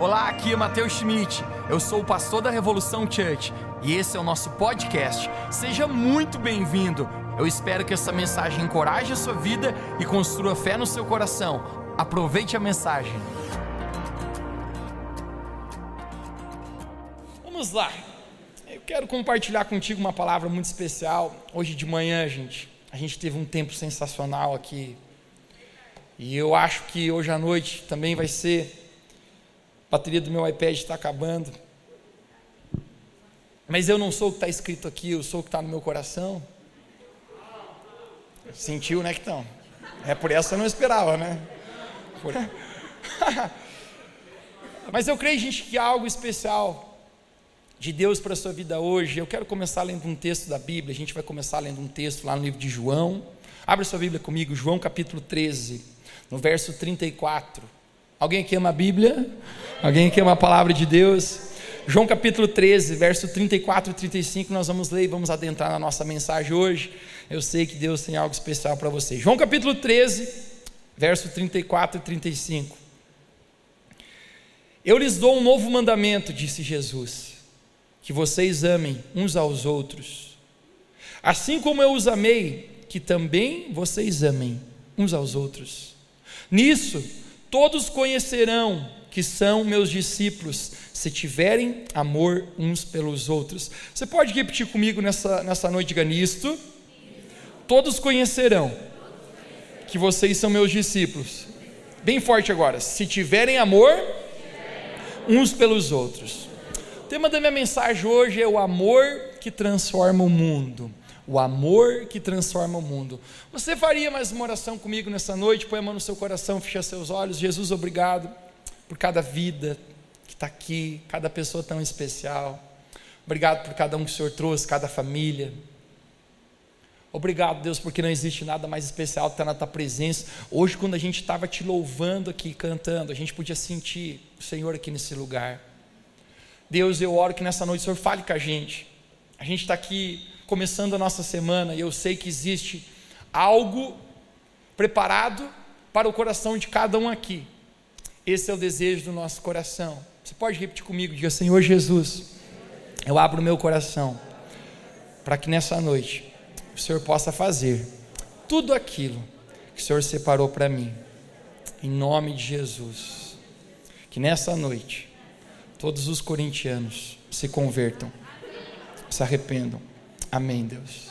Olá, aqui é Matheus Schmidt. Eu sou o pastor da Revolução Church e esse é o nosso podcast. Seja muito bem-vindo. Eu espero que essa mensagem encoraje a sua vida e construa fé no seu coração. Aproveite a mensagem. Vamos lá. Eu quero compartilhar contigo uma palavra muito especial. Hoje de manhã, gente, a gente teve um tempo sensacional aqui. E eu acho que hoje à noite também vai ser bateria do meu iPad está acabando. Mas eu não sou o que está escrito aqui, eu sou o que está no meu coração. Sentiu, né, que estão? É por essa eu não esperava, né? Por... Mas eu creio, gente, que há algo especial de Deus para a sua vida hoje. Eu quero começar lendo um texto da Bíblia. A gente vai começar lendo um texto lá no livro de João. Abra sua Bíblia comigo, João capítulo 13, no verso 34. Alguém aqui ama a Bíblia? Alguém aqui ama a palavra de Deus? João capítulo 13, verso 34 e 35, nós vamos ler e vamos adentrar na nossa mensagem hoje. Eu sei que Deus tem algo especial para você. João capítulo 13, verso 34 e 35. Eu lhes dou um novo mandamento, disse Jesus, que vocês amem uns aos outros. Assim como eu os amei, que também vocês amem uns aos outros. Nisso, Todos conhecerão que são meus discípulos, se tiverem amor uns pelos outros. Você pode repetir comigo nessa, nessa noite, diga nisto. Todos conhecerão que vocês são meus discípulos. Bem forte agora. Se tiverem amor uns pelos outros. O tema da minha mensagem hoje é o amor que transforma o mundo o amor que transforma o mundo. Você faria mais uma oração comigo nessa noite? Põe a mão no seu coração, fecha seus olhos. Jesus, obrigado por cada vida que está aqui, cada pessoa tão especial. Obrigado por cada um que o Senhor trouxe, cada família. Obrigado, Deus, porque não existe nada mais especial que estar na tua presença. Hoje, quando a gente estava te louvando aqui, cantando, a gente podia sentir o Senhor aqui nesse lugar. Deus, eu oro que nessa noite o Senhor fale com a gente. A gente está aqui começando a nossa semana e eu sei que existe algo preparado para o coração de cada um aqui. Esse é o desejo do nosso coração. Você pode repetir comigo, diga: Senhor Jesus, eu abro meu coração para que nessa noite o Senhor possa fazer tudo aquilo que o Senhor separou para mim. Em nome de Jesus. Que nessa noite todos os corintianos se convertam, se arrependam Amém, Deus.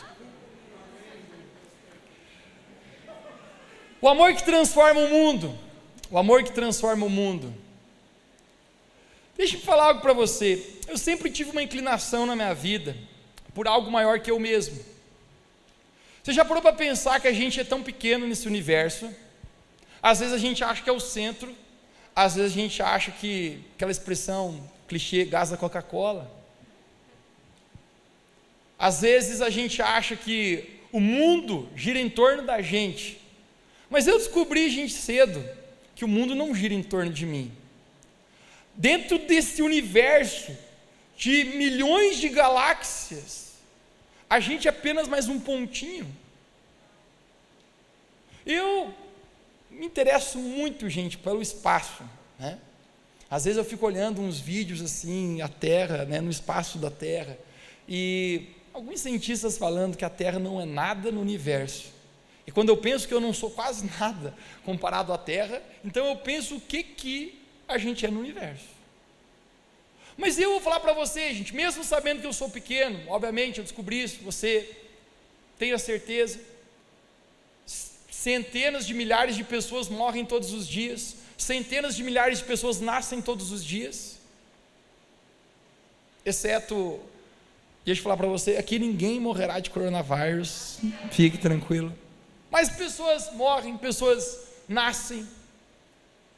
O amor que transforma o mundo. O amor que transforma o mundo. Deixa eu falar algo para você. Eu sempre tive uma inclinação na minha vida por algo maior que eu mesmo. Você já parou para pensar que a gente é tão pequeno nesse universo? Às vezes a gente acha que é o centro, às vezes a gente acha que aquela expressão clichê, gás da Coca-Cola. Às vezes a gente acha que o mundo gira em torno da gente, mas eu descobri, gente, cedo, que o mundo não gira em torno de mim. Dentro desse universo de milhões de galáxias, a gente é apenas mais um pontinho. Eu me interesso muito, gente, pelo espaço, né? Às vezes eu fico olhando uns vídeos assim, a Terra, né, no espaço da Terra, e alguns cientistas falando que a Terra não é nada no universo. E quando eu penso que eu não sou quase nada comparado à Terra, então eu penso o que, que a gente é no universo. Mas eu vou falar para você, gente, mesmo sabendo que eu sou pequeno, obviamente eu descobri isso, você tenha certeza. Centenas de milhares de pessoas morrem todos os dias, centenas de milhares de pessoas nascem todos os dias, exceto Deixa eu falar para você, aqui ninguém morrerá de coronavírus, fique tranquilo. Mas pessoas morrem, pessoas nascem.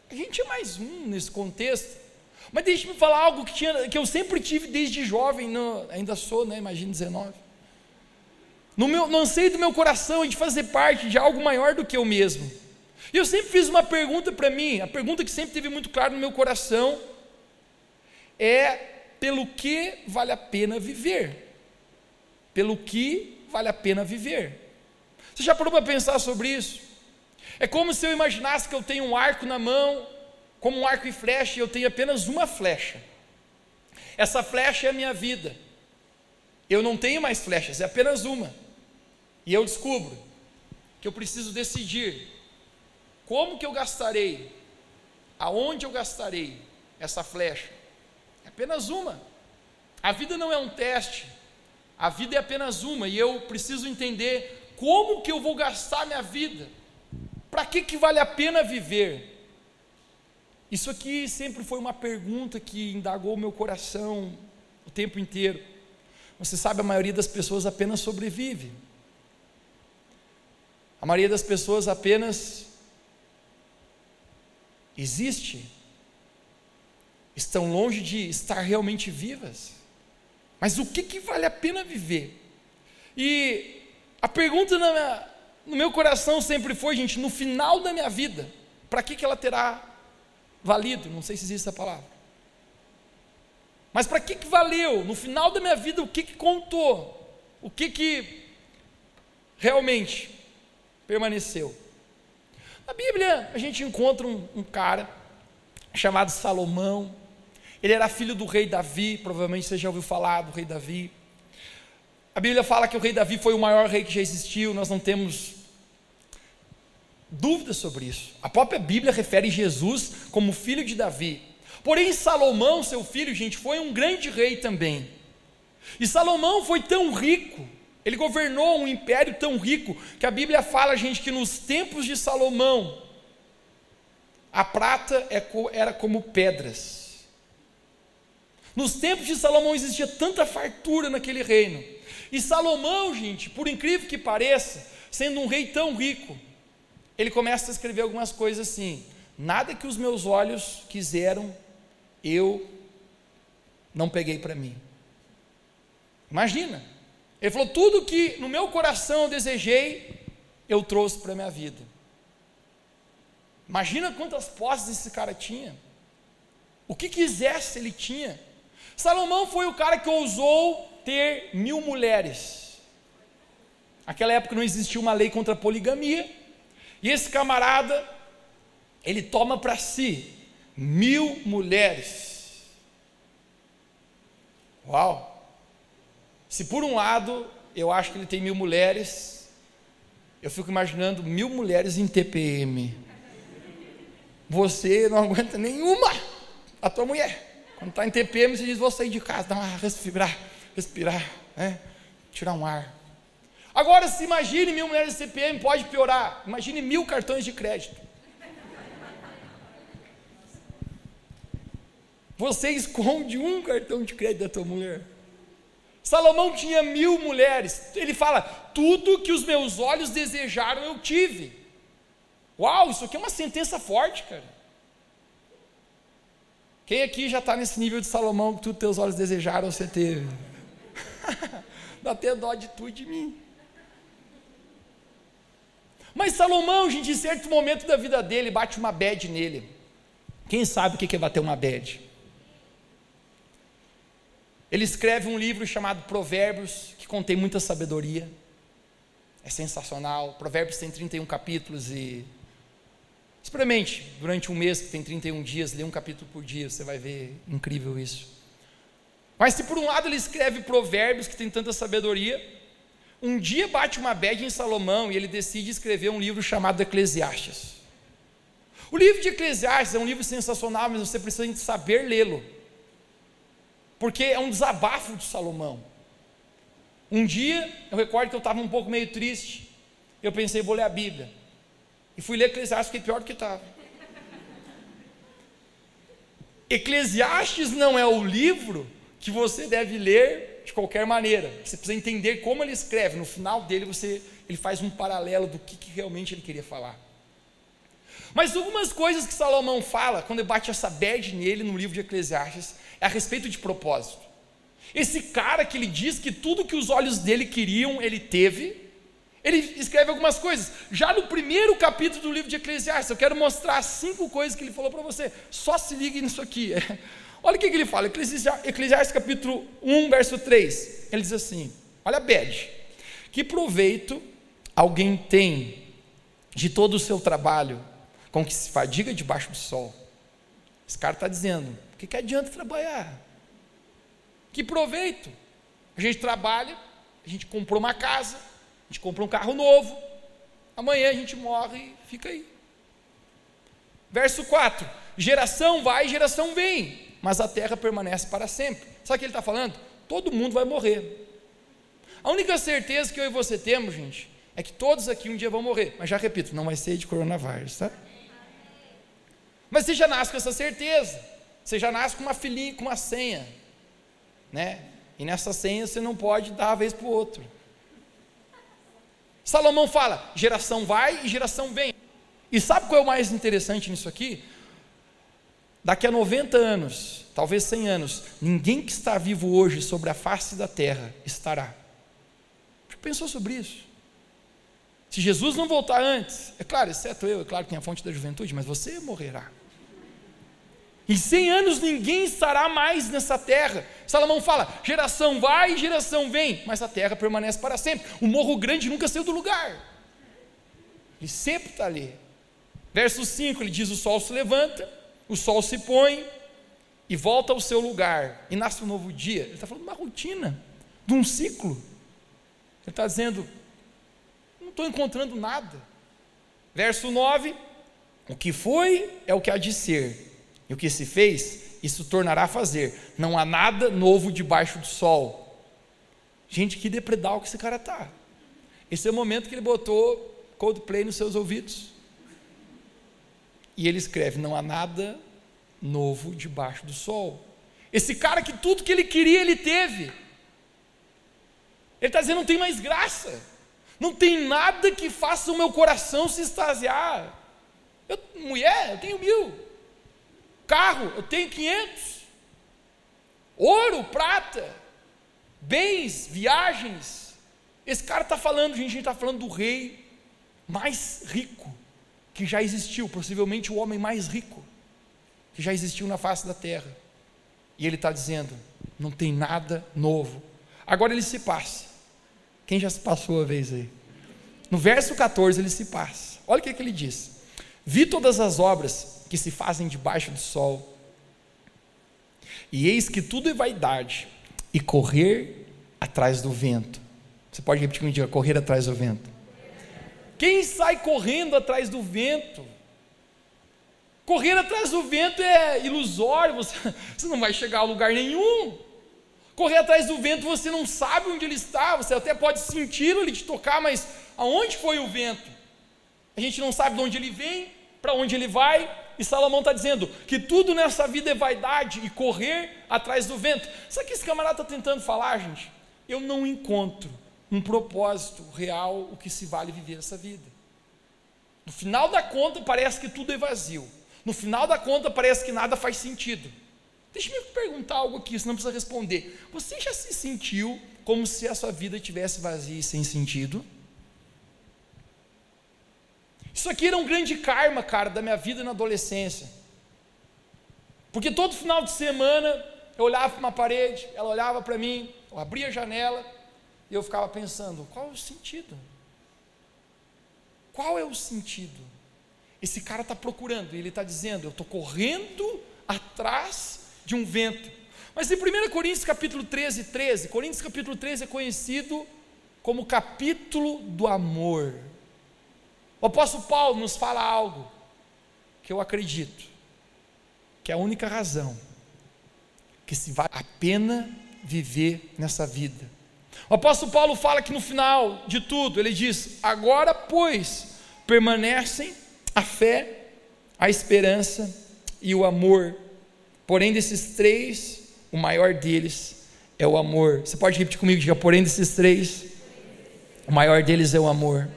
A gente é mais um nesse contexto. Mas deixe-me falar algo que, tinha, que eu sempre tive desde jovem, no, ainda sou, né? Imagina 19. No meu, no anseio do meu coração de fazer parte de algo maior do que eu mesmo. E eu sempre fiz uma pergunta para mim, a pergunta que sempre teve muito claro no meu coração é pelo que vale a pena viver. Pelo que vale a pena viver. Você já parou para pensar sobre isso? É como se eu imaginasse que eu tenho um arco na mão como um arco e flecha, e eu tenho apenas uma flecha. Essa flecha é a minha vida. Eu não tenho mais flechas, é apenas uma. E eu descubro que eu preciso decidir como que eu gastarei, aonde eu gastarei essa flecha. Apenas uma. A vida não é um teste. A vida é apenas uma e eu preciso entender como que eu vou gastar minha vida. Para que que vale a pena viver? Isso aqui sempre foi uma pergunta que indagou meu coração o tempo inteiro. Você sabe, a maioria das pessoas apenas sobrevive. A maioria das pessoas apenas existe. Estão longe de estar realmente vivas. Mas o que, que vale a pena viver? E a pergunta minha, no meu coração sempre foi, gente, no final da minha vida, para que, que ela terá valido, não sei se existe essa palavra. Mas para que, que valeu? No final da minha vida, o que, que contou? O que, que realmente permaneceu? Na Bíblia, a gente encontra um, um cara chamado Salomão. Ele era filho do rei Davi, provavelmente você já ouviu falar do rei Davi. A Bíblia fala que o rei Davi foi o maior rei que já existiu, nós não temos dúvidas sobre isso. A própria Bíblia refere Jesus como filho de Davi. Porém, Salomão, seu filho, gente, foi um grande rei também. E Salomão foi tão rico, ele governou um império tão rico, que a Bíblia fala, gente, que nos tempos de Salomão, a prata é era como pedras. Nos tempos de Salomão existia tanta fartura naquele reino. E Salomão, gente, por incrível que pareça, sendo um rei tão rico, ele começa a escrever algumas coisas assim: nada que os meus olhos quiseram, eu não peguei para mim. Imagina, ele falou: tudo que no meu coração eu desejei, eu trouxe para a minha vida. Imagina quantas posses esse cara tinha. O que quisesse ele tinha. Salomão foi o cara que ousou ter mil mulheres. Naquela época não existia uma lei contra a poligamia. E esse camarada, ele toma para si mil mulheres. Uau! Se por um lado eu acho que ele tem mil mulheres, eu fico imaginando mil mulheres em TPM. Você não aguenta nenhuma, a tua mulher. Quando está em TPM, você diz: vou sair de casa, dá uma respirar, respirar, né? tirar um ar. Agora, se imagine mil mulheres de CPM, pode piorar. Imagine mil cartões de crédito. Você esconde um cartão de crédito da tua mulher. Salomão tinha mil mulheres. Ele fala: tudo que os meus olhos desejaram eu tive. Uau, isso aqui é uma sentença forte, cara. Quem aqui já está nesse nível de Salomão que tudo teus olhos desejaram você teve? Dá até dó de tu e de mim. Mas Salomão, gente, em certo momento da vida dele, bate uma bad nele. Quem sabe o que é bater uma bad? Ele escreve um livro chamado Provérbios, que contém muita sabedoria. É sensacional. Provérbios tem 31 capítulos e. Experimente, durante um mês que tem 31 dias, lê um capítulo por dia, você vai ver incrível isso. Mas se por um lado ele escreve Provérbios, que tem tanta sabedoria, um dia bate uma bad em Salomão e ele decide escrever um livro chamado Eclesiastes. O livro de Eclesiastes é um livro sensacional, mas você precisa saber lê-lo. Porque é um desabafo de Salomão. Um dia, eu recordo que eu estava um pouco meio triste. Eu pensei, vou ler a Bíblia. E fui ler Eclesiastes, fiquei pior do que estava. Eclesiastes não é o livro que você deve ler de qualquer maneira. Você precisa entender como ele escreve. No final dele, você, ele faz um paralelo do que, que realmente ele queria falar. Mas algumas coisas que Salomão fala, quando bate essa bad nele no livro de Eclesiastes, é a respeito de propósito. Esse cara que ele diz que tudo que os olhos dele queriam, ele teve, ele escreve algumas coisas. Já no primeiro capítulo do livro de Eclesiastes, eu quero mostrar cinco coisas que ele falou para você. Só se ligue nisso aqui. Olha o que, ele fala, Eclesiastes, capítulo 1, verso 3. Ele diz assim: Olha, Bede, que proveito alguém tem de todo o seu trabalho com que se fadiga debaixo do sol? Esse cara está dizendo: o que, que adianta trabalhar? Que proveito? A gente trabalha, a gente comprou uma casa, gente comprou um carro novo, amanhã a gente morre e fica aí. Verso 4: geração vai, geração vem, mas a terra permanece para sempre. Sabe o que ele está falando? Todo mundo vai morrer. A única certeza que eu e você temos, gente, é que todos aqui um dia vão morrer. Mas já repito, não vai ser de coronavírus, tá? Mas você já nasce com essa certeza. Você já nasce com uma filhinha, com uma senha, né? E nessa senha você não pode dar a vez para o outro. Salomão fala: geração vai e geração vem. E sabe qual é o mais interessante nisso aqui? Daqui a 90 anos, talvez 100 anos, ninguém que está vivo hoje sobre a face da terra estará. Já pensou sobre isso? Se Jesus não voltar antes, é claro, exceto eu, é claro que tem a fonte da juventude, mas você morrerá. Em 100 anos ninguém estará mais nessa terra. Salomão fala: geração vai geração vem, mas a terra permanece para sempre. O morro grande nunca saiu do lugar, ele sempre está ali. Verso 5 ele diz: o sol se levanta, o sol se põe e volta ao seu lugar, e nasce um novo dia. Ele está falando de uma rotina, de um ciclo. Ele está dizendo: não estou encontrando nada. Verso 9: o que foi é o que há de ser e o que se fez, isso tornará a fazer. Não há nada novo debaixo do sol. Gente, que depredal que esse cara tá. Esse é o momento que ele botou Coldplay nos seus ouvidos. E ele escreve: Não há nada novo debaixo do sol. Esse cara que tudo que ele queria, ele teve. Ele está dizendo: Não tem mais graça. Não tem nada que faça o meu coração se extasiar. Eu, mulher, eu tenho mil. Carro, eu tenho 500. Ouro, prata, bens, viagens. Esse cara está falando, gente, a gente está falando do rei mais rico que já existiu, possivelmente o homem mais rico que já existiu na face da terra. E ele está dizendo: não tem nada novo. Agora ele se passa. Quem já se passou a vez aí? No verso 14 ele se passa. Olha o que, que ele diz: Vi todas as obras que se fazem debaixo do sol. E eis que tudo é vaidade e correr atrás do vento. Você pode repetir comigo, correr atrás do vento. Quem sai correndo atrás do vento? Correr atrás do vento é ilusório, você, você não vai chegar a lugar nenhum. Correr atrás do vento, você não sabe onde ele está, você até pode senti-lo, ele te tocar, mas aonde foi o vento? A gente não sabe de onde ele vem, para onde ele vai, e Salomão está dizendo que tudo nessa vida é vaidade e correr atrás do vento. Sabe o que esse camarada está tentando falar, gente? Eu não encontro um propósito real, o que se vale viver essa vida. No final da conta, parece que tudo é vazio. No final da conta, parece que nada faz sentido. Deixa eu me perguntar algo aqui, você não precisa responder. Você já se sentiu como se a sua vida tivesse vazia e sem sentido? Isso aqui era um grande karma, cara, da minha vida na adolescência. Porque todo final de semana eu olhava para uma parede, ela olhava para mim, eu abria a janela e eu ficava pensando: qual é o sentido? Qual é o sentido? Esse cara está procurando, ele está dizendo: eu estou correndo atrás de um vento. Mas em 1 Coríntios capítulo 13, 13, Coríntios capítulo 13 é conhecido como capítulo do amor. O apóstolo Paulo nos fala algo que eu acredito, que é a única razão que se vale a pena viver nessa vida. O apóstolo Paulo fala que no final de tudo, ele diz: Agora, pois, permanecem a fé, a esperança e o amor. Porém, desses três, o maior deles é o amor. Você pode repetir comigo, diga: Porém, desses três, o maior deles é o amor.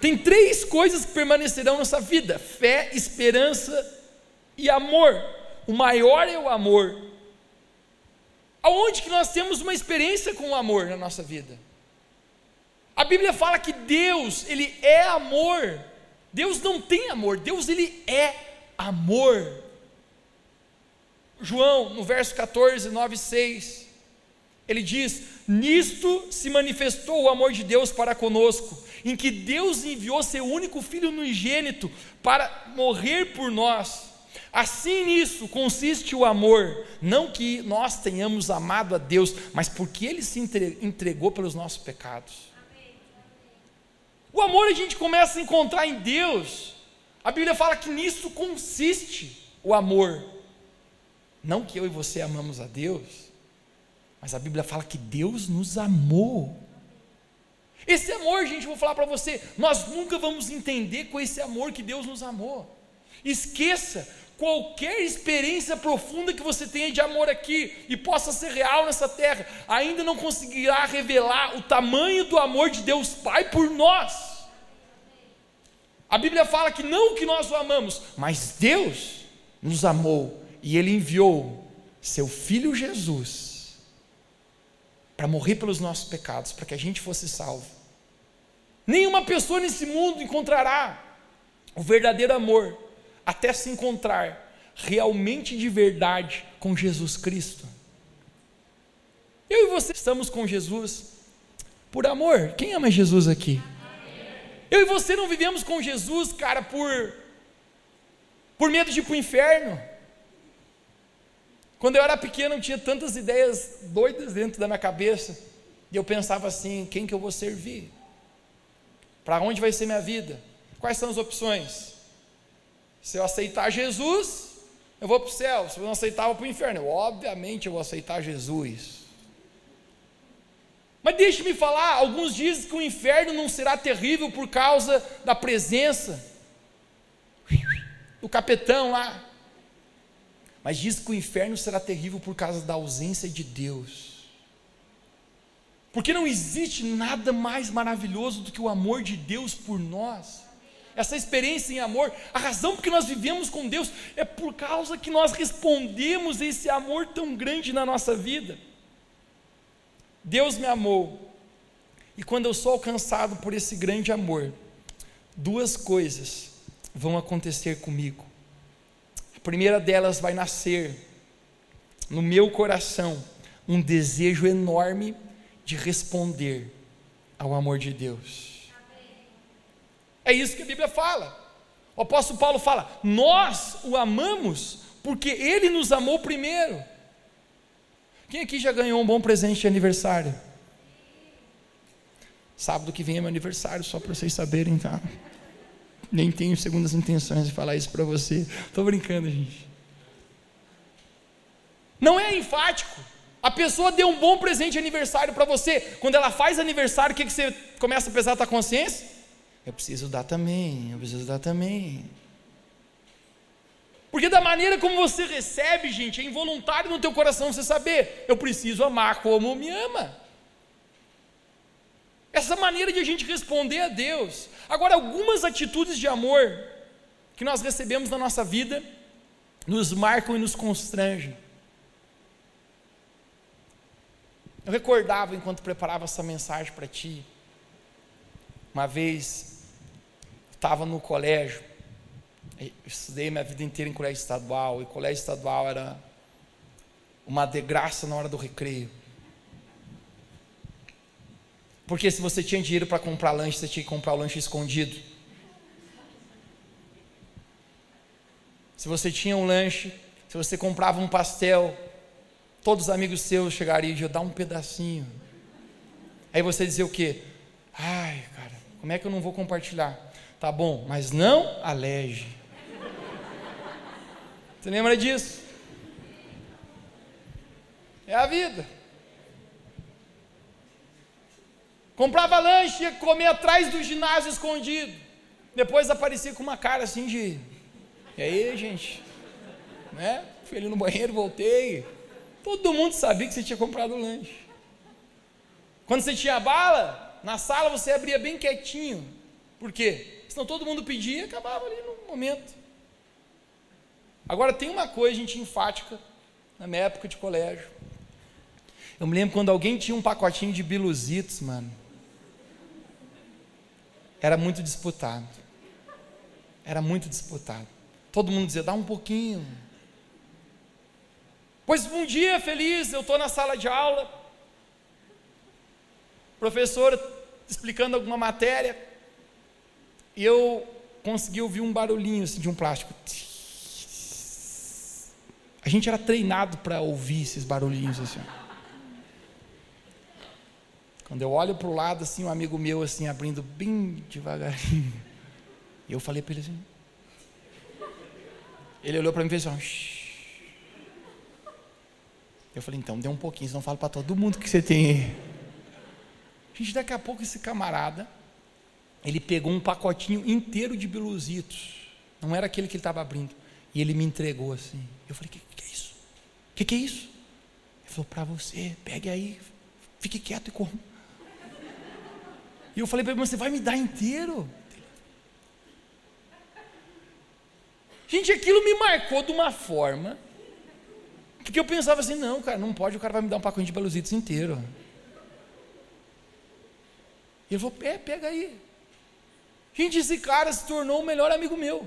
Tem três coisas que permanecerão nessa vida: fé, esperança e amor. O maior é o amor. Aonde que nós temos uma experiência com o amor na nossa vida? A Bíblia fala que Deus, ele é amor. Deus não tem amor, Deus ele é amor. João, no verso 14, 9 6, ele diz: Nisto se manifestou o amor de Deus para conosco, em que Deus enviou seu único filho unigênito para morrer por nós. Assim nisso consiste o amor, não que nós tenhamos amado a Deus, mas porque Ele se entregou pelos nossos pecados. O amor a gente começa a encontrar em Deus. A Bíblia fala que nisso consiste o amor. Não que eu e você amamos a Deus, mas a Bíblia fala que Deus nos amou. Esse amor, gente, vou falar para você, nós nunca vamos entender com esse amor que Deus nos amou. Esqueça qualquer experiência profunda que você tenha de amor aqui e possa ser real nessa terra, ainda não conseguirá revelar o tamanho do amor de Deus Pai por nós. A Bíblia fala que não que nós o amamos, mas Deus nos amou e Ele enviou seu Filho Jesus para morrer pelos nossos pecados, para que a gente fosse salvo. Nenhuma pessoa nesse mundo encontrará o verdadeiro amor até se encontrar realmente de verdade com Jesus Cristo. Eu e você estamos com Jesus por amor. Quem ama Jesus aqui? Eu e você não vivemos com Jesus, cara, por por medo de ir para o inferno. Quando eu era pequeno, eu tinha tantas ideias doidas dentro da minha cabeça. E eu pensava assim: quem que eu vou servir? Para onde vai ser minha vida? Quais são as opções? Se eu aceitar Jesus, eu vou para o céu. Se eu não aceitar, eu vou para o inferno. Eu, obviamente eu vou aceitar Jesus. Mas deixe-me falar, alguns dizem que o inferno não será terrível por causa da presença do capetão lá. Mas diz que o inferno será terrível por causa da ausência de Deus. Porque não existe nada mais maravilhoso do que o amor de Deus por nós essa experiência em amor, a razão por que nós vivemos com Deus é por causa que nós respondemos esse amor tão grande na nossa vida. Deus me amou, e quando eu sou alcançado por esse grande amor, duas coisas vão acontecer comigo. Primeira delas vai nascer no meu coração um desejo enorme de responder ao amor de Deus. É isso que a Bíblia fala. O apóstolo Paulo fala: Nós o amamos porque ele nos amou primeiro. Quem aqui já ganhou um bom presente de aniversário? Sábado que vem é meu aniversário, só para vocês saberem, tá? Nem tenho segundas intenções de falar isso para você. Estou brincando, gente. Não é enfático. A pessoa deu um bom presente de aniversário para você. Quando ela faz aniversário, o que, que você começa a pesar a tua consciência? Eu preciso dar também, eu preciso dar também. Porque da maneira como você recebe, gente, é involuntário no teu coração você saber, eu preciso amar como me ama. Essa maneira de a gente responder a Deus. Agora, algumas atitudes de amor que nós recebemos na nossa vida nos marcam e nos constrangem. Eu recordava enquanto preparava essa mensagem para ti, uma vez estava no colégio, estudei minha vida inteira em colégio estadual, e colégio estadual era uma degraça na hora do recreio. Porque se você tinha dinheiro para comprar lanche, você tinha que comprar o lanche escondido. Se você tinha um lanche, se você comprava um pastel, todos os amigos seus chegariam e diziam, dá um pedacinho. Aí você dizia o quê? Ai, cara, como é que eu não vou compartilhar? Tá bom, mas não aleje. Você lembra disso? É a vida. Comprava lanche, ia comer atrás do ginásio escondido. Depois aparecia com uma cara assim de. E aí, gente? Né? Fui ali no banheiro, voltei. Todo mundo sabia que você tinha comprado lanche. Quando você tinha bala, na sala você abria bem quietinho. Por quê? senão todo mundo pedia e acabava ali no momento. Agora tem uma coisa, gente, enfática, na minha época de colégio. Eu me lembro quando alguém tinha um pacotinho de biluzitos, mano. Era muito disputado. Era muito disputado. Todo mundo dizia, dá um pouquinho. Pois um dia feliz, eu estou na sala de aula, professora explicando alguma matéria, e eu consegui ouvir um barulhinho assim, de um plástico. A gente era treinado para ouvir esses barulhinhos assim. Quando eu olho para o lado, assim, um amigo meu, assim, abrindo bem devagarinho. E eu falei para ele assim. Ele olhou para mim e fez assim, Shh. Eu falei, então, dê um pouquinho, senão falo para todo mundo que você tem. Gente, daqui a pouco esse camarada, ele pegou um pacotinho inteiro de biluzitos. Não era aquele que ele estava abrindo. E ele me entregou assim. Eu falei, o que, que, é isso? O que, que é isso? Ele falou, para você, pegue aí, fique quieto e coma. E eu falei para ele, você vai me dar inteiro? Gente, aquilo me marcou de uma forma. Porque eu pensava assim, não, cara, não pode, o cara vai me dar um pacote de baluzitos inteiro. E ele falou, é, pega aí. Gente, esse cara se tornou o melhor amigo meu.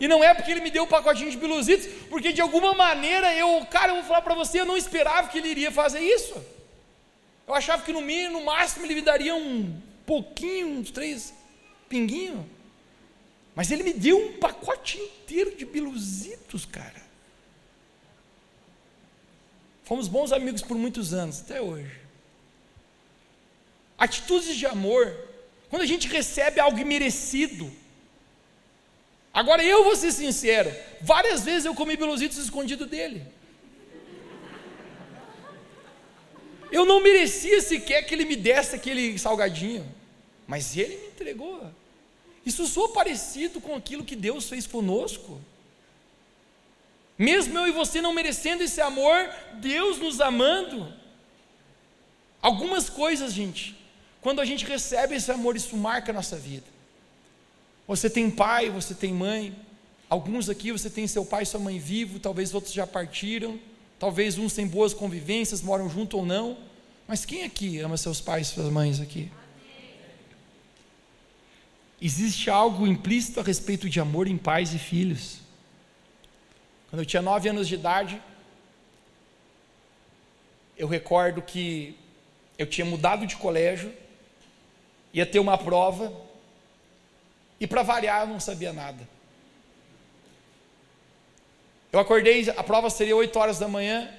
E não é porque ele me deu um pacotinho de biluzitos, porque de alguma maneira eu, cara, eu vou falar para você, eu não esperava que ele iria fazer isso. Eu achava que no mínimo, no máximo, ele me daria um pouquinho, uns três pinguinhos. Mas ele me deu um pacote inteiro de biluzitos, cara. Fomos bons amigos por muitos anos, até hoje. Atitudes de amor, quando a gente recebe algo imerecido. Agora eu vou ser sincero, várias vezes eu comi biluzitos escondido dele. Eu não merecia sequer que ele me desse aquele salgadinho, mas ele me entregou. Isso soa parecido com aquilo que Deus fez conosco. Mesmo eu e você não merecendo esse amor, Deus nos amando. Algumas coisas, gente, quando a gente recebe esse amor, isso marca a nossa vida. Você tem pai, você tem mãe. Alguns aqui você tem seu pai e sua mãe vivo, talvez outros já partiram. Talvez uns têm boas convivências, moram junto ou não. Mas quem aqui ama seus pais e suas mães aqui? Existe algo implícito a respeito de amor em pais e filhos. Quando eu tinha nove anos de idade, eu recordo que eu tinha mudado de colégio, ia ter uma prova, e para variar eu não sabia nada. Eu acordei, a prova seria 8 horas da manhã.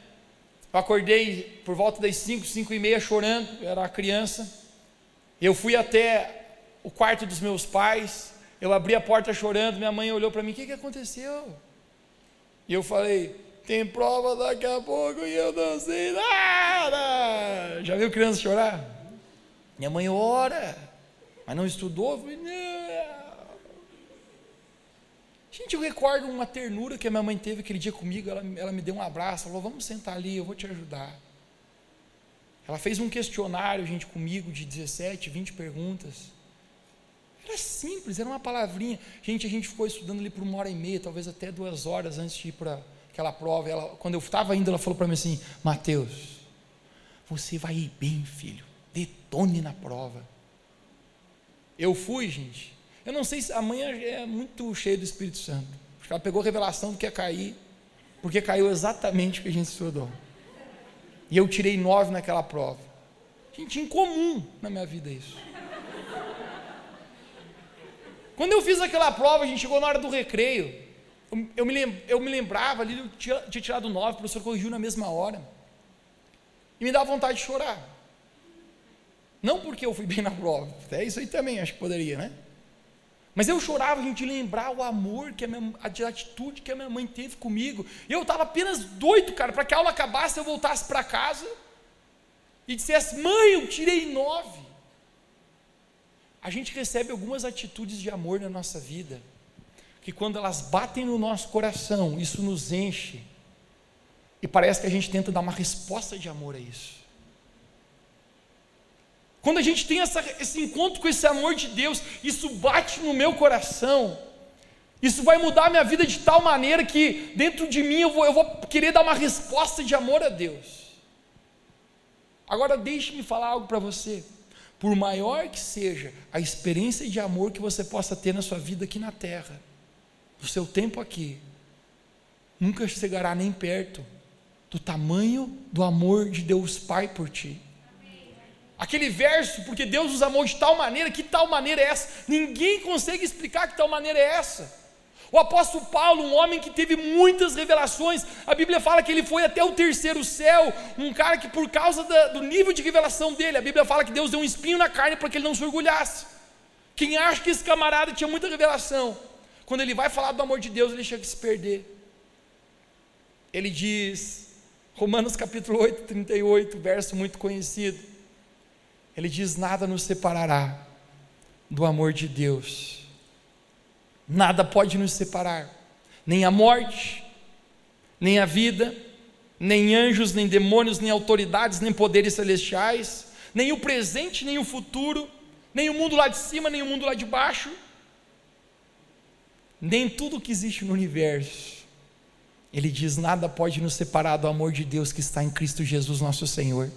Eu acordei por volta das 5, 5 e meia chorando, eu era criança. Eu fui até o quarto dos meus pais, eu abri a porta chorando, minha mãe olhou para mim, o que, que aconteceu? E eu falei, tem prova daqui a pouco e eu não sei nada. Já viu criança chorar? Minha mãe ora, mas não estudou? Eu falei, não. Gente, eu recordo uma ternura que a minha mãe teve aquele dia comigo. Ela, ela me deu um abraço, falou: Vamos sentar ali, eu vou te ajudar. Ela fez um questionário, gente, comigo de 17, 20 perguntas. Era simples, era uma palavrinha. Gente, a gente ficou estudando ali por uma hora e meia, talvez até duas horas antes de ir para aquela prova. Ela, quando eu estava indo, ela falou para mim assim: Mateus, você vai ir bem, filho. Detone na prova. Eu fui, gente. Eu não sei se a mãe é muito cheia do Espírito Santo. Acho que ela pegou a revelação do que ia cair, porque caiu exatamente o que a gente estudou. E eu tirei nove naquela prova. Gente, incomum na minha vida isso. Quando eu fiz aquela prova, a gente chegou na hora do recreio. Eu, eu, me, lem, eu me lembrava ali, eu tinha, tinha tirado nove, o professor corrigiu na mesma hora. E me dava vontade de chorar. Não porque eu fui bem na prova, até isso aí também acho que poderia, né? Mas eu chorava, gente, lembrar o amor, que a, minha, a atitude que a minha mãe teve comigo. E eu estava apenas doido, cara, para que a aula acabasse, eu voltasse para casa e dissesse: Mãe, eu tirei nove. A gente recebe algumas atitudes de amor na nossa vida, que quando elas batem no nosso coração, isso nos enche. E parece que a gente tenta dar uma resposta de amor a isso. Quando a gente tem essa, esse encontro com esse amor de Deus, isso bate no meu coração. Isso vai mudar a minha vida de tal maneira que dentro de mim eu vou, eu vou querer dar uma resposta de amor a Deus. Agora deixe-me falar algo para você. Por maior que seja a experiência de amor que você possa ter na sua vida aqui na terra, no seu tempo aqui, nunca chegará nem perto do tamanho do amor de Deus Pai por ti. Aquele verso, porque Deus nos amou de tal maneira, que tal maneira é essa? Ninguém consegue explicar que tal maneira é essa. O apóstolo Paulo, um homem que teve muitas revelações, a Bíblia fala que ele foi até o terceiro céu, um cara que, por causa da, do nível de revelação dele, a Bíblia fala que Deus deu um espinho na carne para que ele não se orgulhasse. Quem acha que esse camarada tinha muita revelação, quando ele vai falar do amor de Deus, ele chega a se perder. Ele diz, Romanos capítulo 8, 38, verso muito conhecido. Ele diz: Nada nos separará do amor de Deus. Nada pode nos separar, nem a morte, nem a vida, nem anjos, nem demônios, nem autoridades, nem poderes celestiais, nem o presente, nem o futuro, nem o mundo lá de cima, nem o mundo lá de baixo, nem tudo que existe no universo. Ele diz: nada pode nos separar do amor de Deus que está em Cristo Jesus, nosso Senhor.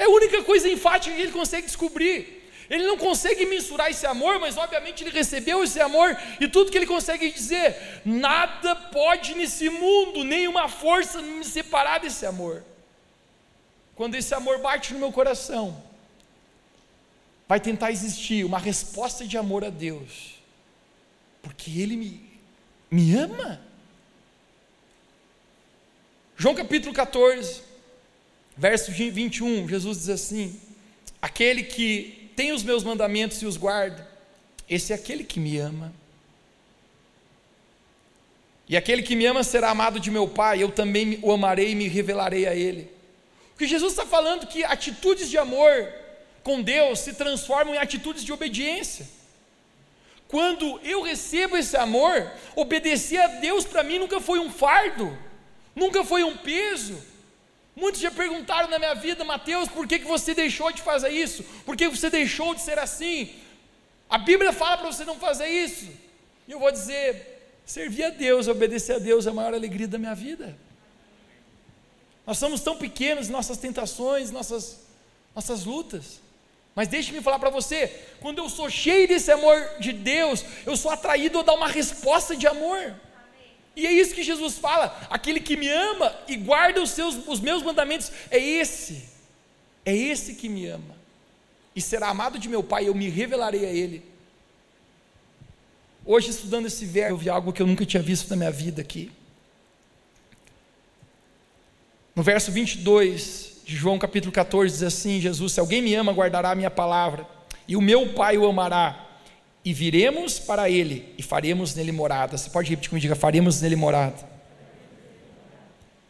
É a única coisa enfática que ele consegue descobrir. Ele não consegue mensurar esse amor, mas obviamente ele recebeu esse amor e tudo que ele consegue dizer: nada pode nesse mundo, nenhuma força me separar desse amor. Quando esse amor bate no meu coração, vai tentar existir uma resposta de amor a Deus, porque Ele me, me ama. João capítulo 14, verso 21, Jesus diz assim: Aquele que tem os meus mandamentos e os guarda, esse é aquele que me ama. E aquele que me ama será amado de meu Pai, eu também o amarei e me revelarei a ele. O que Jesus está falando que atitudes de amor com Deus se transformam em atitudes de obediência. Quando eu recebo esse amor, obedecer a Deus para mim nunca foi um fardo, nunca foi um peso, Muitos já perguntaram na minha vida, Mateus, por que, que você deixou de fazer isso? Por que você deixou de ser assim? A Bíblia fala para você não fazer isso. E eu vou dizer: servir a Deus, obedecer a Deus é a maior alegria da minha vida. Nós somos tão pequenos, nossas tentações, nossas, nossas lutas. Mas deixe-me falar para você: quando eu sou cheio desse amor de Deus, eu sou atraído a dar uma resposta de amor. E é isso que Jesus fala: aquele que me ama e guarda os, seus, os meus mandamentos, é esse, é esse que me ama, e será amado de meu Pai, eu me revelarei a Ele. Hoje, estudando esse verso, eu vi algo que eu nunca tinha visto na minha vida aqui. No verso 22 de João capítulo 14, diz assim: Jesus, se alguém me ama, guardará a minha palavra, e o meu Pai o amará e viremos para ele e faremos nele morada. Você pode repetir comigo, diga, faremos nele morada.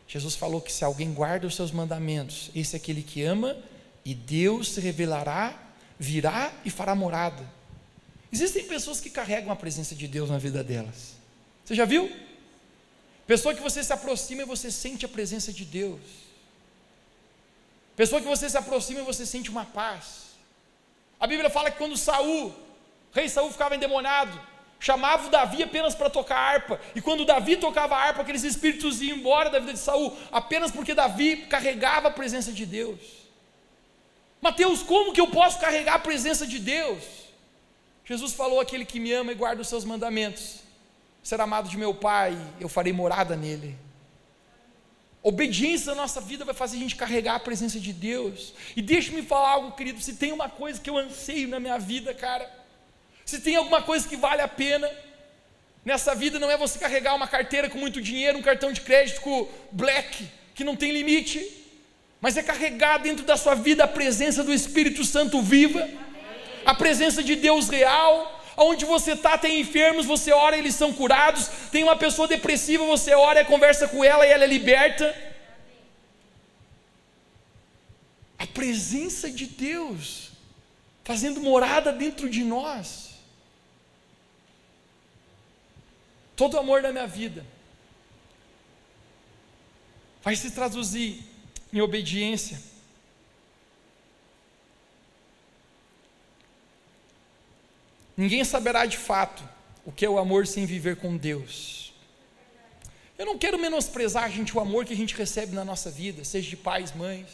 Jesus falou que se alguém guarda os seus mandamentos, esse é aquele que ama e Deus se revelará, virá e fará morada. Existem pessoas que carregam a presença de Deus na vida delas. Você já viu? Pessoa que você se aproxima e você sente a presença de Deus. Pessoa que você se aproxima e você sente uma paz. A Bíblia fala que quando Saul rei Saul ficava endemoniado, chamava o Davi apenas para tocar harpa, e quando Davi tocava a harpa, aqueles espíritos iam embora da vida de Saul, apenas porque Davi carregava a presença de Deus. Mateus, como que eu posso carregar a presença de Deus? Jesus falou: aquele que me ama e guarda os seus mandamentos, será amado de meu Pai, eu farei morada nele. Obediência na nossa vida vai fazer a gente carregar a presença de Deus. E deixe-me falar algo, querido. Se tem uma coisa que eu anseio na minha vida, cara, se tem alguma coisa que vale a pena nessa vida, não é você carregar uma carteira com muito dinheiro, um cartão de crédito black, que não tem limite, mas é carregar dentro da sua vida a presença do Espírito Santo viva, a presença de Deus real. Onde você está, tem enfermos, você ora, eles são curados. Tem uma pessoa depressiva, você ora e conversa com ela e ela é liberta. A presença de Deus fazendo morada dentro de nós. Todo o amor da minha vida vai se traduzir em obediência. Ninguém saberá de fato o que é o amor sem viver com Deus. Eu não quero menosprezar, gente, o amor que a gente recebe na nossa vida, seja de pais, mães.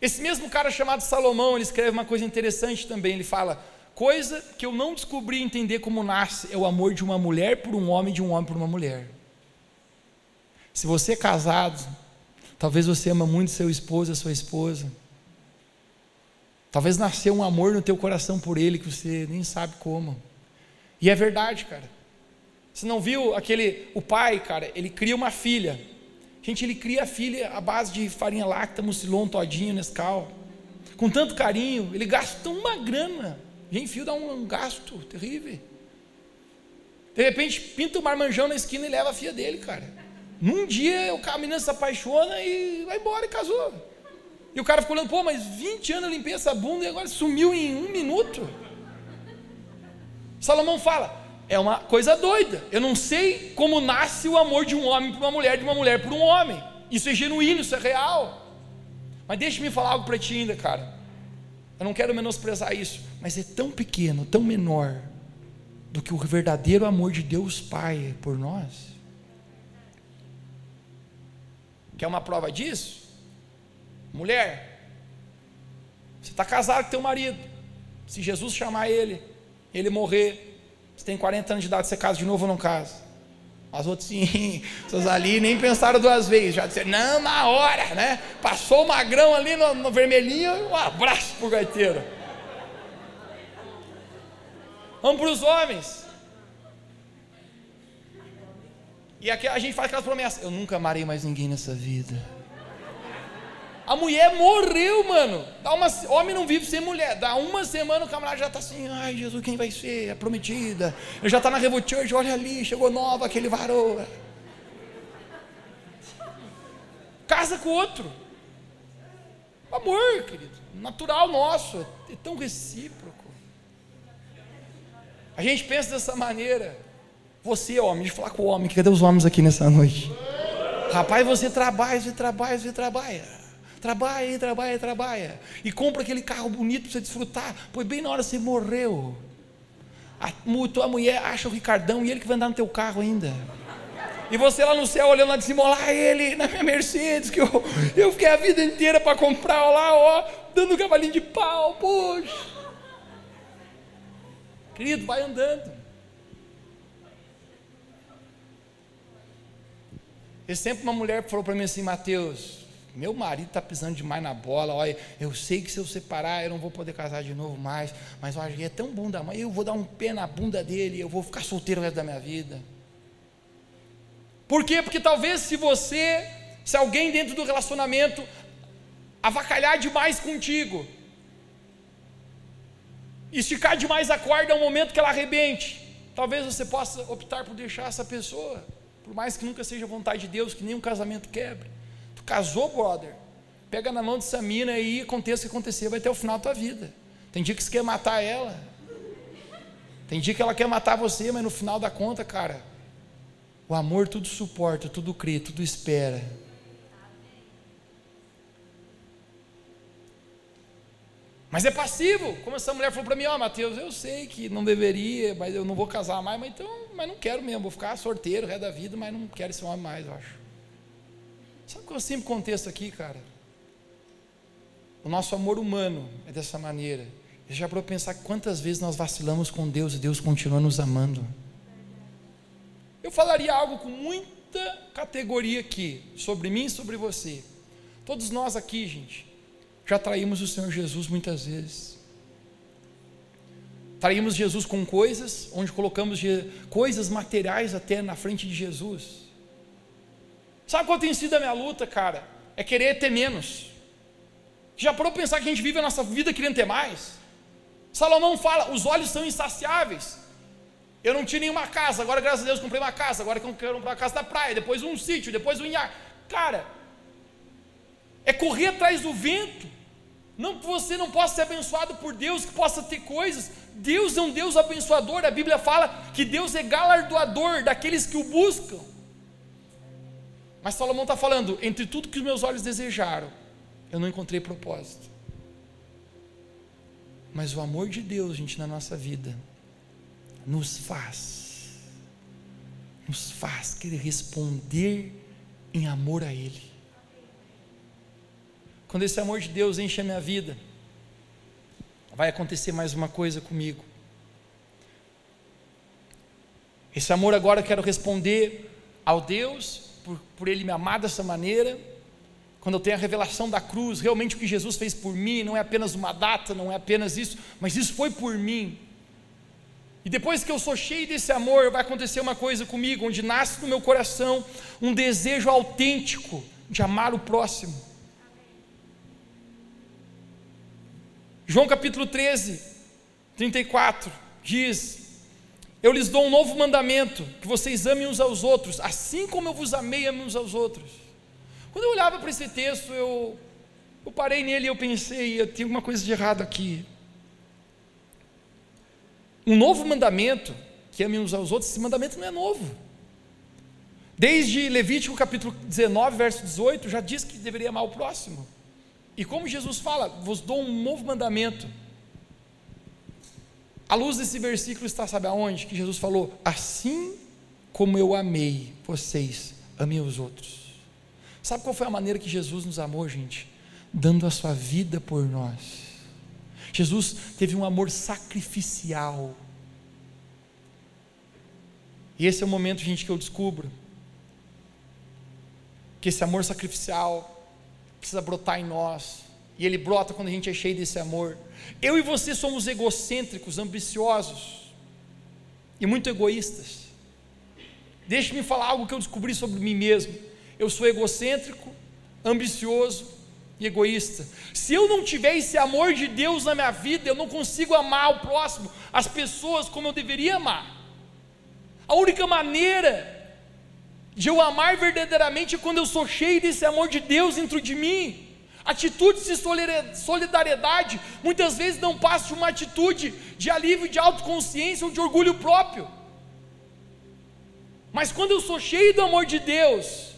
Esse mesmo cara chamado Salomão, ele escreve uma coisa interessante também. Ele fala: Coisa que eu não descobri entender como nasce é o amor de uma mulher por um homem, de um homem por uma mulher. Se você é casado, talvez você ama muito seu esposo, a sua esposa. Talvez nasceu um amor no teu coração por ele que você nem sabe como. E é verdade, cara. Você não viu aquele, o pai, cara, ele cria uma filha. Gente, ele cria a filha à base de farinha láctea, mucilon, todinho, Nescau. Com tanto carinho, ele gasta uma grana. Gente, fio dá um, gasto terrível. De repente, pinta o marmanjão na esquina e leva a filha dele, cara. Num dia, o menino se apaixona e vai embora e casou. E o cara ficou olhando, pô, mas 20 anos eu limpei essa bunda e agora sumiu em um minuto. Salomão fala, é uma coisa doida. Eu não sei como nasce o amor de um homem por uma mulher, de uma mulher por um homem. Isso é genuíno, isso é real. Mas deixe-me falar algo para ti ainda, cara. Eu não quero menosprezar isso, mas é tão pequeno, tão menor do que o verdadeiro amor de Deus Pai por nós. Quer uma prova disso? Mulher, você está casado com teu marido. Se Jesus chamar ele, ele morrer, você tem 40 anos de idade, você casa de novo ou não casa? As outras sim, essas ali nem pensaram duas vezes, já disseram, não, na hora, né? Passou o magrão ali no, no vermelhinho, um abraço pro gaiteiro. Vamos para os homens. E aqui a gente faz aquelas promessas. Eu nunca amarei mais ninguém nessa vida. A mulher morreu, mano. Dá uma, homem não vive sem mulher. Dá uma semana o camarada já está assim, ai Jesus, quem vai ser? A prometida. Ele já está na Revo Church, olha ali, chegou nova, aquele varou. Casa com outro. Amor, querido. Natural nosso. É tão recíproco. A gente pensa dessa maneira. Você, homem, eu falar com o homem, cadê os homens aqui nessa noite? Rapaz, você trabalha, você trabalha, você trabalha. Trabalha, trabalha, trabalha. E compra aquele carro bonito para você desfrutar. Pois bem na hora você morreu. A tua mulher acha o Ricardão e ele que vai andar no teu carro ainda. E você lá no céu olhando lá de cima, lá ele na minha Mercedes, que eu, eu fiquei a vida inteira para comprar, ó, lá, ó, dando um cavalinho de pau, poxa. Querido, vai andando. E sempre uma mulher falou para mim assim, Mateus, meu marido está pisando demais na bola. Olha, eu sei que se eu separar eu não vou poder casar de novo mais. Mas olha, é tão bom da mãe. Eu vou dar um pé na bunda dele. Eu vou ficar solteiro o resto da minha vida. Por quê? Porque talvez se você, se alguém dentro do relacionamento avacalhar demais contigo, esticar demais a corda, é um momento que ela arrebente. Talvez você possa optar por deixar essa pessoa, por mais que nunca seja vontade de Deus, que nenhum casamento quebre. Tu casou, brother. Pega na mão dessa mina aí, aconteça o que acontecer, vai até o final da tua vida. Tem dia que você quer matar ela. Tem dia que ela quer matar você, mas no final da conta, cara, o amor tudo suporta, tudo crê, tudo espera. Mas é passivo, como essa mulher falou para mim, ó oh, Mateus, eu sei que não deveria, mas eu não vou casar mais, mas então, mas não quero mesmo, vou ficar sorteiro o resto da vida, mas não quero esse homem mais, eu acho. Sabe qual é o simples contexto aqui, cara? O nosso amor humano é dessa maneira. Você já para pensar quantas vezes nós vacilamos com Deus e Deus continua nos amando. Eu falaria algo com muita categoria aqui, sobre mim e sobre você. Todos nós aqui, gente, já traímos o Senhor Jesus muitas vezes. Traímos Jesus com coisas, onde colocamos coisas materiais até na frente de Jesus. Sabe qual tem sido a minha luta, cara? É querer ter menos. Já parou pensar que a gente vive a nossa vida querendo ter mais? Salomão fala: os olhos são insaciáveis. Eu não tinha nenhuma casa, agora graças a Deus comprei uma casa, agora eu quero comprar uma casa da praia, depois um sítio, depois um iar. Cara, é correr atrás do vento. Não que você não possa ser abençoado por Deus, que possa ter coisas. Deus é um Deus abençoador. A Bíblia fala que Deus é galardoador daqueles que o buscam. Mas Salomão está falando: entre tudo que os meus olhos desejaram, eu não encontrei propósito. Mas o amor de Deus, gente, na nossa vida, nos faz, nos faz querer responder em amor a Ele. Quando esse amor de Deus enche a minha vida, vai acontecer mais uma coisa comigo. Esse amor agora eu quero responder ao Deus por, por Ele me amar dessa maneira, quando eu tenho a revelação da cruz, realmente o que Jesus fez por mim, não é apenas uma data, não é apenas isso, mas isso foi por mim. E depois que eu sou cheio desse amor, vai acontecer uma coisa comigo, onde nasce no meu coração um desejo autêntico de amar o próximo. João capítulo 13, 34 diz: Eu lhes dou um novo mandamento, que vocês amem uns aos outros, assim como eu vos amei, amem uns aos outros. Quando eu olhava para esse texto, eu, eu parei nele e eu pensei, tenho alguma coisa de errado aqui. Um novo mandamento, que amem uns aos outros, esse mandamento não é novo. Desde Levítico capítulo 19, verso 18, já diz que deveria amar o próximo. E como Jesus fala, vos dou um novo mandamento. A luz desse versículo está, sabe aonde? Que Jesus falou: Assim como eu amei vocês, amei os outros. Sabe qual foi a maneira que Jesus nos amou, gente? Dando a sua vida por nós. Jesus teve um amor sacrificial. E esse é o momento, gente, que eu descubro que esse amor sacrificial precisa brotar em nós. E ele brota quando a gente é cheio desse amor. Eu e você somos egocêntricos, ambiciosos e muito egoístas. Deixe-me falar algo que eu descobri sobre mim mesmo. Eu sou egocêntrico, ambicioso e egoísta. Se eu não tiver esse amor de Deus na minha vida, eu não consigo amar o próximo, as pessoas como eu deveria amar. A única maneira de eu amar verdadeiramente é quando eu sou cheio desse amor de Deus dentro de mim. Atitudes de solidariedade muitas vezes não passam de uma atitude de alívio, de autoconsciência ou de orgulho próprio. Mas quando eu sou cheio do amor de Deus,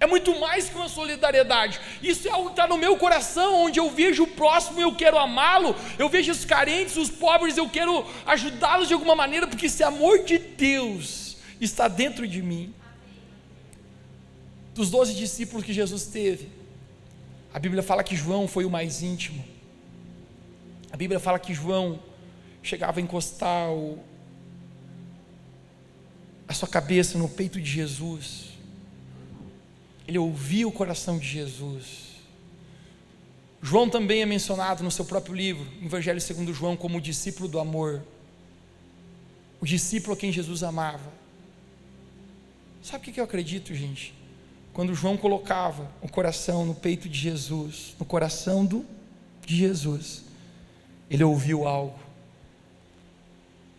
é muito mais que uma solidariedade. Isso é algo que está no meu coração, onde eu vejo o próximo e eu quero amá-lo. Eu vejo os carentes, os pobres, eu quero ajudá-los de alguma maneira, porque esse amor de Deus está dentro de mim. Dos doze discípulos que Jesus teve, a Bíblia fala que João foi o mais íntimo. A Bíblia fala que João chegava a encostar o, a sua cabeça no peito de Jesus ele ouvia o coração de Jesus. João também é mencionado no seu próprio livro, Evangelho segundo João, como o discípulo do amor, o discípulo a quem Jesus amava. Sabe o que eu acredito, gente? Quando João colocava o coração no peito de Jesus, no coração do, de Jesus, ele ouviu algo: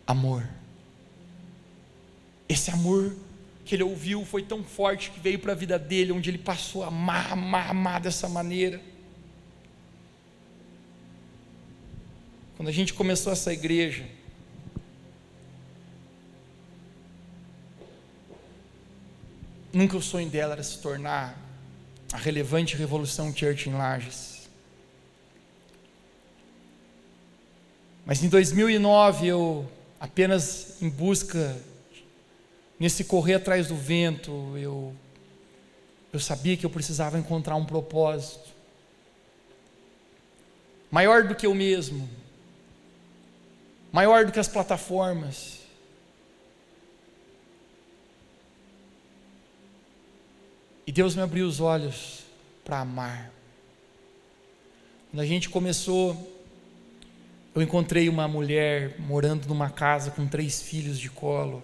amor. Esse amor que ele ouviu foi tão forte que veio para a vida dele, onde ele passou a amar, amar, amar dessa maneira. Quando a gente começou essa igreja, nunca o sonho dela era se tornar a relevante revolução Church em Lages. Mas em 2009 eu apenas em busca nesse correr atrás do vento, eu, eu sabia que eu precisava encontrar um propósito maior do que eu mesmo, maior do que as plataformas. E Deus me abriu os olhos para amar. Quando a gente começou, eu encontrei uma mulher morando numa casa com três filhos de colo.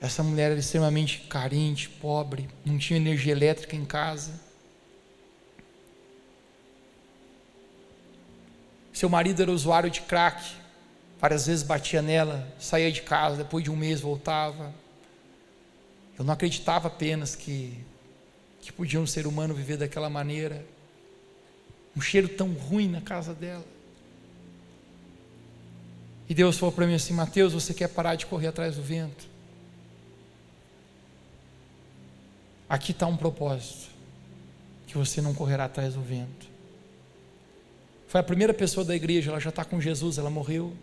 Essa mulher era extremamente carente, pobre, não tinha energia elétrica em casa. Seu marido era usuário de crack, várias vezes batia nela, saía de casa, depois de um mês voltava. Eu não acreditava apenas que, que podia um ser humano viver daquela maneira. Um cheiro tão ruim na casa dela. E Deus falou para mim assim: Mateus, você quer parar de correr atrás do vento? Aqui está um propósito, que você não correrá atrás do vento. Foi a primeira pessoa da igreja, ela já está com Jesus, ela morreu.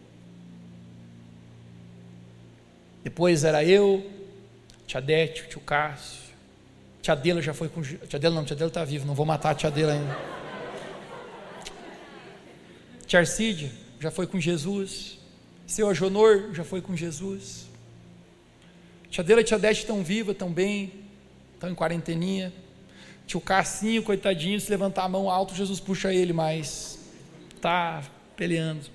Depois era eu, tia Dete, tio Cássio, tia já foi com tia não, tia está viva, não vou matar a tia ainda. Tia já foi com Jesus, seu Ajonor já foi com Jesus. Tia e tia estão vivas, estão bem, estão em quarenteninha. Tio Cassinho, coitadinho, se levantar a mão alto, Jesus puxa ele, mas está peleando.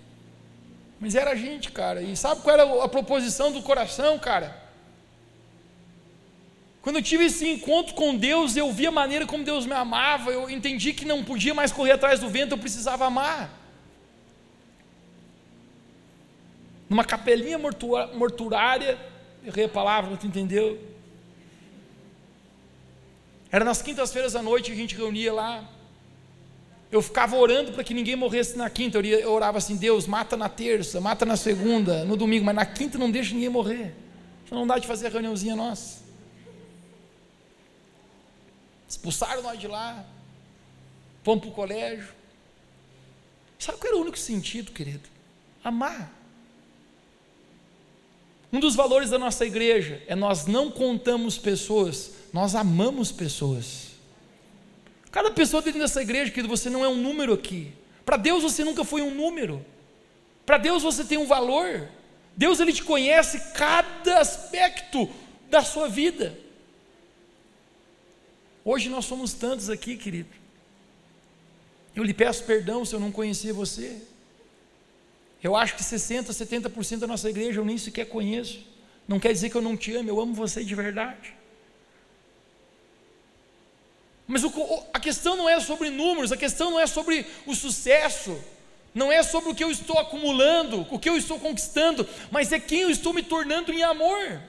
Mas era a gente, cara. E sabe qual era a proposição do coração, cara? Quando eu tive esse encontro com Deus, eu vi a maneira como Deus me amava, eu entendi que não podia mais correr atrás do vento, eu precisava amar. Numa capelinha mortuária, errei a palavra, tu entendeu? Era nas quintas-feiras à noite a gente reunia lá. Eu ficava orando para que ninguém morresse na quinta. Eu orava assim: Deus, mata na terça, mata na segunda, no domingo, mas na quinta não deixa ninguém morrer. Não dá de fazer a reuniãozinha nossa. Expulsaram nós de lá. Fomos para o colégio. Sabe qual era o único sentido, querido? Amar. Um dos valores da nossa igreja é nós não contamos pessoas, nós amamos pessoas. Cada pessoa dentro dessa igreja, querido, você não é um número aqui. Para Deus você nunca foi um número. Para Deus você tem um valor. Deus ele te conhece cada aspecto da sua vida. Hoje nós somos tantos aqui, querido. Eu lhe peço perdão se eu não conhecer você. Eu acho que 60%, 70% da nossa igreja eu nem sequer conheço. Não quer dizer que eu não te amo, eu amo você de verdade. Mas o, a questão não é sobre números, a questão não é sobre o sucesso, não é sobre o que eu estou acumulando, o que eu estou conquistando, mas é quem eu estou me tornando em amor.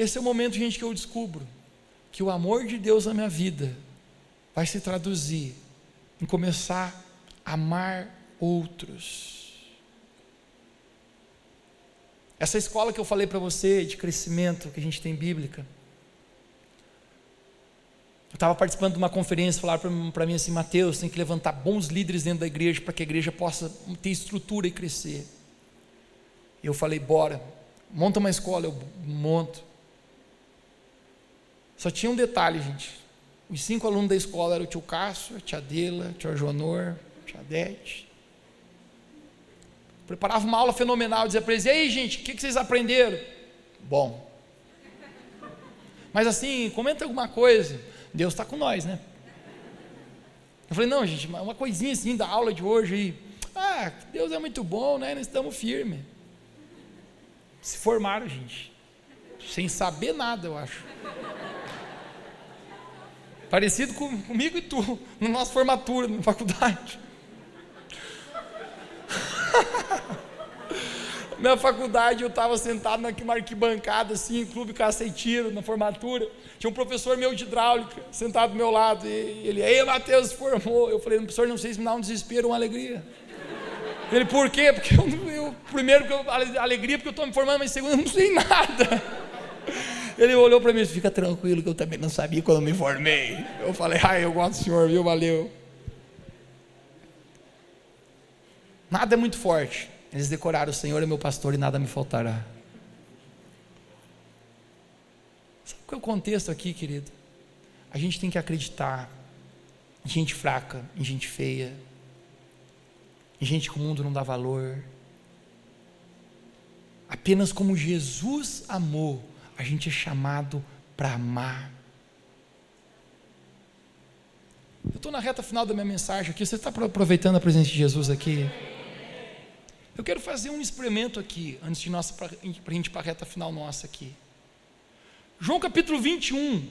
Esse é o momento, gente, que eu descubro que o amor de Deus na minha vida vai se traduzir em começar a amar outros. Essa escola que eu falei para você de crescimento que a gente tem bíblica. Eu estava participando de uma conferência, falaram para mim assim, Mateus, tem que levantar bons líderes dentro da igreja para que a igreja possa ter estrutura e crescer. Eu falei, bora, monta uma escola, eu monto. Só tinha um detalhe, gente. Os cinco alunos da escola eram o tio Cássio, a tia Adela, a tia Jonor, a tia Adete. Preparava uma aula fenomenal, dizia para eles: E aí, gente, o que, que vocês aprenderam? Bom. Mas assim, comenta alguma coisa. Deus está com nós, né? Eu falei: Não, gente, uma coisinha assim da aula de hoje aí. Ah, Deus é muito bom, né? Nós estamos firmes. Se formaram, gente. Sem saber nada, eu acho. Parecido com, comigo e tu, na nossa formatura, na faculdade. na faculdade eu estava sentado na arquibancada, assim, em clube caceteiro, na formatura. Tinha um professor meu de hidráulica sentado do meu lado. E ele, ei, Matheus, formou. Eu falei, professor, não sei se me dá um desespero ou uma alegria. Ele, por quê? Porque eu, eu primeiro, eu, alegria, porque eu estou me formando, mas segundo, eu não sei nada. Ele olhou para mim e disse: Fica tranquilo, que eu também não sabia quando me formei. Eu falei: Ai, eu gosto do senhor, viu? Valeu. Nada é muito forte. Eles decoraram: O Senhor é meu pastor e nada me faltará. Sabe qual é o contexto aqui, querido? A gente tem que acreditar em gente fraca, em gente feia, em gente que o mundo não dá valor. Apenas como Jesus amou, a gente é chamado para amar. Eu estou na reta final da minha mensagem aqui. Você está aproveitando a presença de Jesus aqui? Eu quero fazer um experimento aqui, antes de nós, para a gente ir para a reta final nossa aqui. João capítulo 21.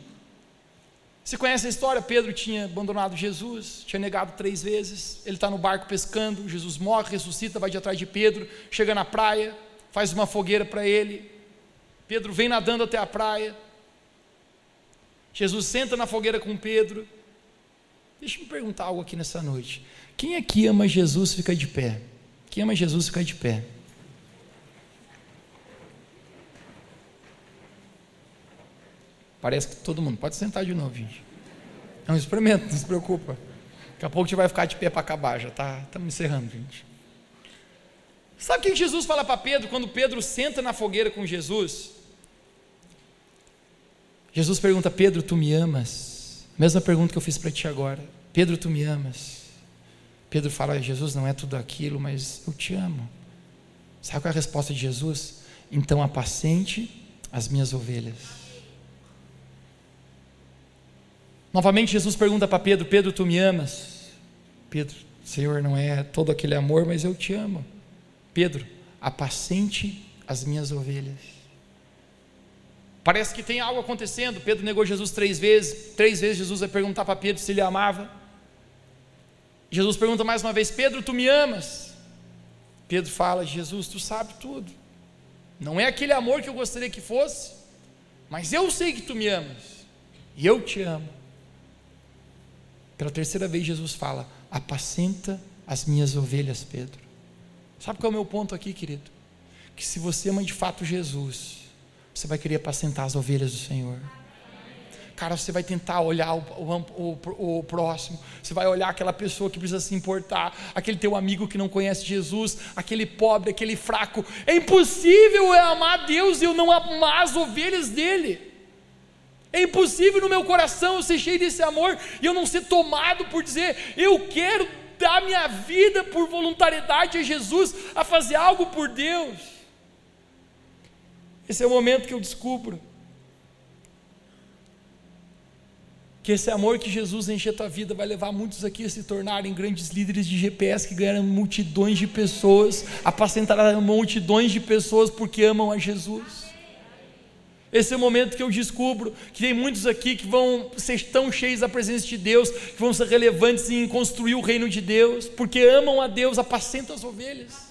Você conhece a história? Pedro tinha abandonado Jesus, tinha negado três vezes. Ele está no barco pescando. Jesus morre, ressuscita, vai de atrás de Pedro, chega na praia, faz uma fogueira para ele. Pedro vem nadando até a praia. Jesus senta na fogueira com Pedro. Deixa eu me perguntar algo aqui nessa noite. Quem aqui ama Jesus fica de pé? Quem ama Jesus fica de pé. Parece que todo mundo. Pode sentar de novo, gente. É um experimento, não se preocupa. Daqui a pouco a gente vai ficar de pé para acabar, já tá, estamos encerrando, gente. Sabe o que Jesus fala para Pedro quando Pedro senta na fogueira com Jesus? Jesus pergunta: Pedro, tu me amas? Mesma pergunta que eu fiz para ti agora. Pedro, tu me amas? Pedro fala: Jesus não é tudo aquilo, mas eu te amo. Sabe qual é a resposta de Jesus? Então apacente as minhas ovelhas. Novamente Jesus pergunta para Pedro: Pedro, tu me amas? Pedro, Senhor, não é todo aquele amor, mas eu te amo. Pedro, apacente as minhas ovelhas. Parece que tem algo acontecendo. Pedro negou Jesus três vezes. Três vezes Jesus vai perguntar para Pedro se ele amava. Jesus pergunta mais uma vez: Pedro, tu me amas? Pedro fala: Jesus, tu sabe tudo. Não é aquele amor que eu gostaria que fosse, mas eu sei que tu me amas. E eu te amo. Pela terceira vez, Jesus fala: Apacenta as minhas ovelhas, Pedro. Sabe qual é o meu ponto aqui, querido? Que se você ama de fato Jesus, você vai querer apacentar as ovelhas do Senhor. Cara, você vai tentar olhar o, o, o, o, próximo, você vai olhar aquela pessoa que precisa se importar, aquele teu amigo que não conhece Jesus, aquele pobre, aquele fraco. É impossível eu amar Deus e eu não amar as ovelhas dele. É impossível no meu coração eu ser cheio desse amor e eu não ser tomado por dizer, eu quero dar minha vida por voluntariedade a Jesus, a fazer algo por Deus. Esse é o momento que eu descubro que esse amor que Jesus enche a tua vida vai levar muitos aqui a se tornarem grandes líderes de GPS que ganharam multidões de pessoas, apacentarão multidões de pessoas porque amam a Jesus. Esse é o momento que eu descubro que tem muitos aqui que vão ser tão cheios da presença de Deus, que vão ser relevantes em construir o reino de Deus, porque amam a Deus, apacentam as ovelhas.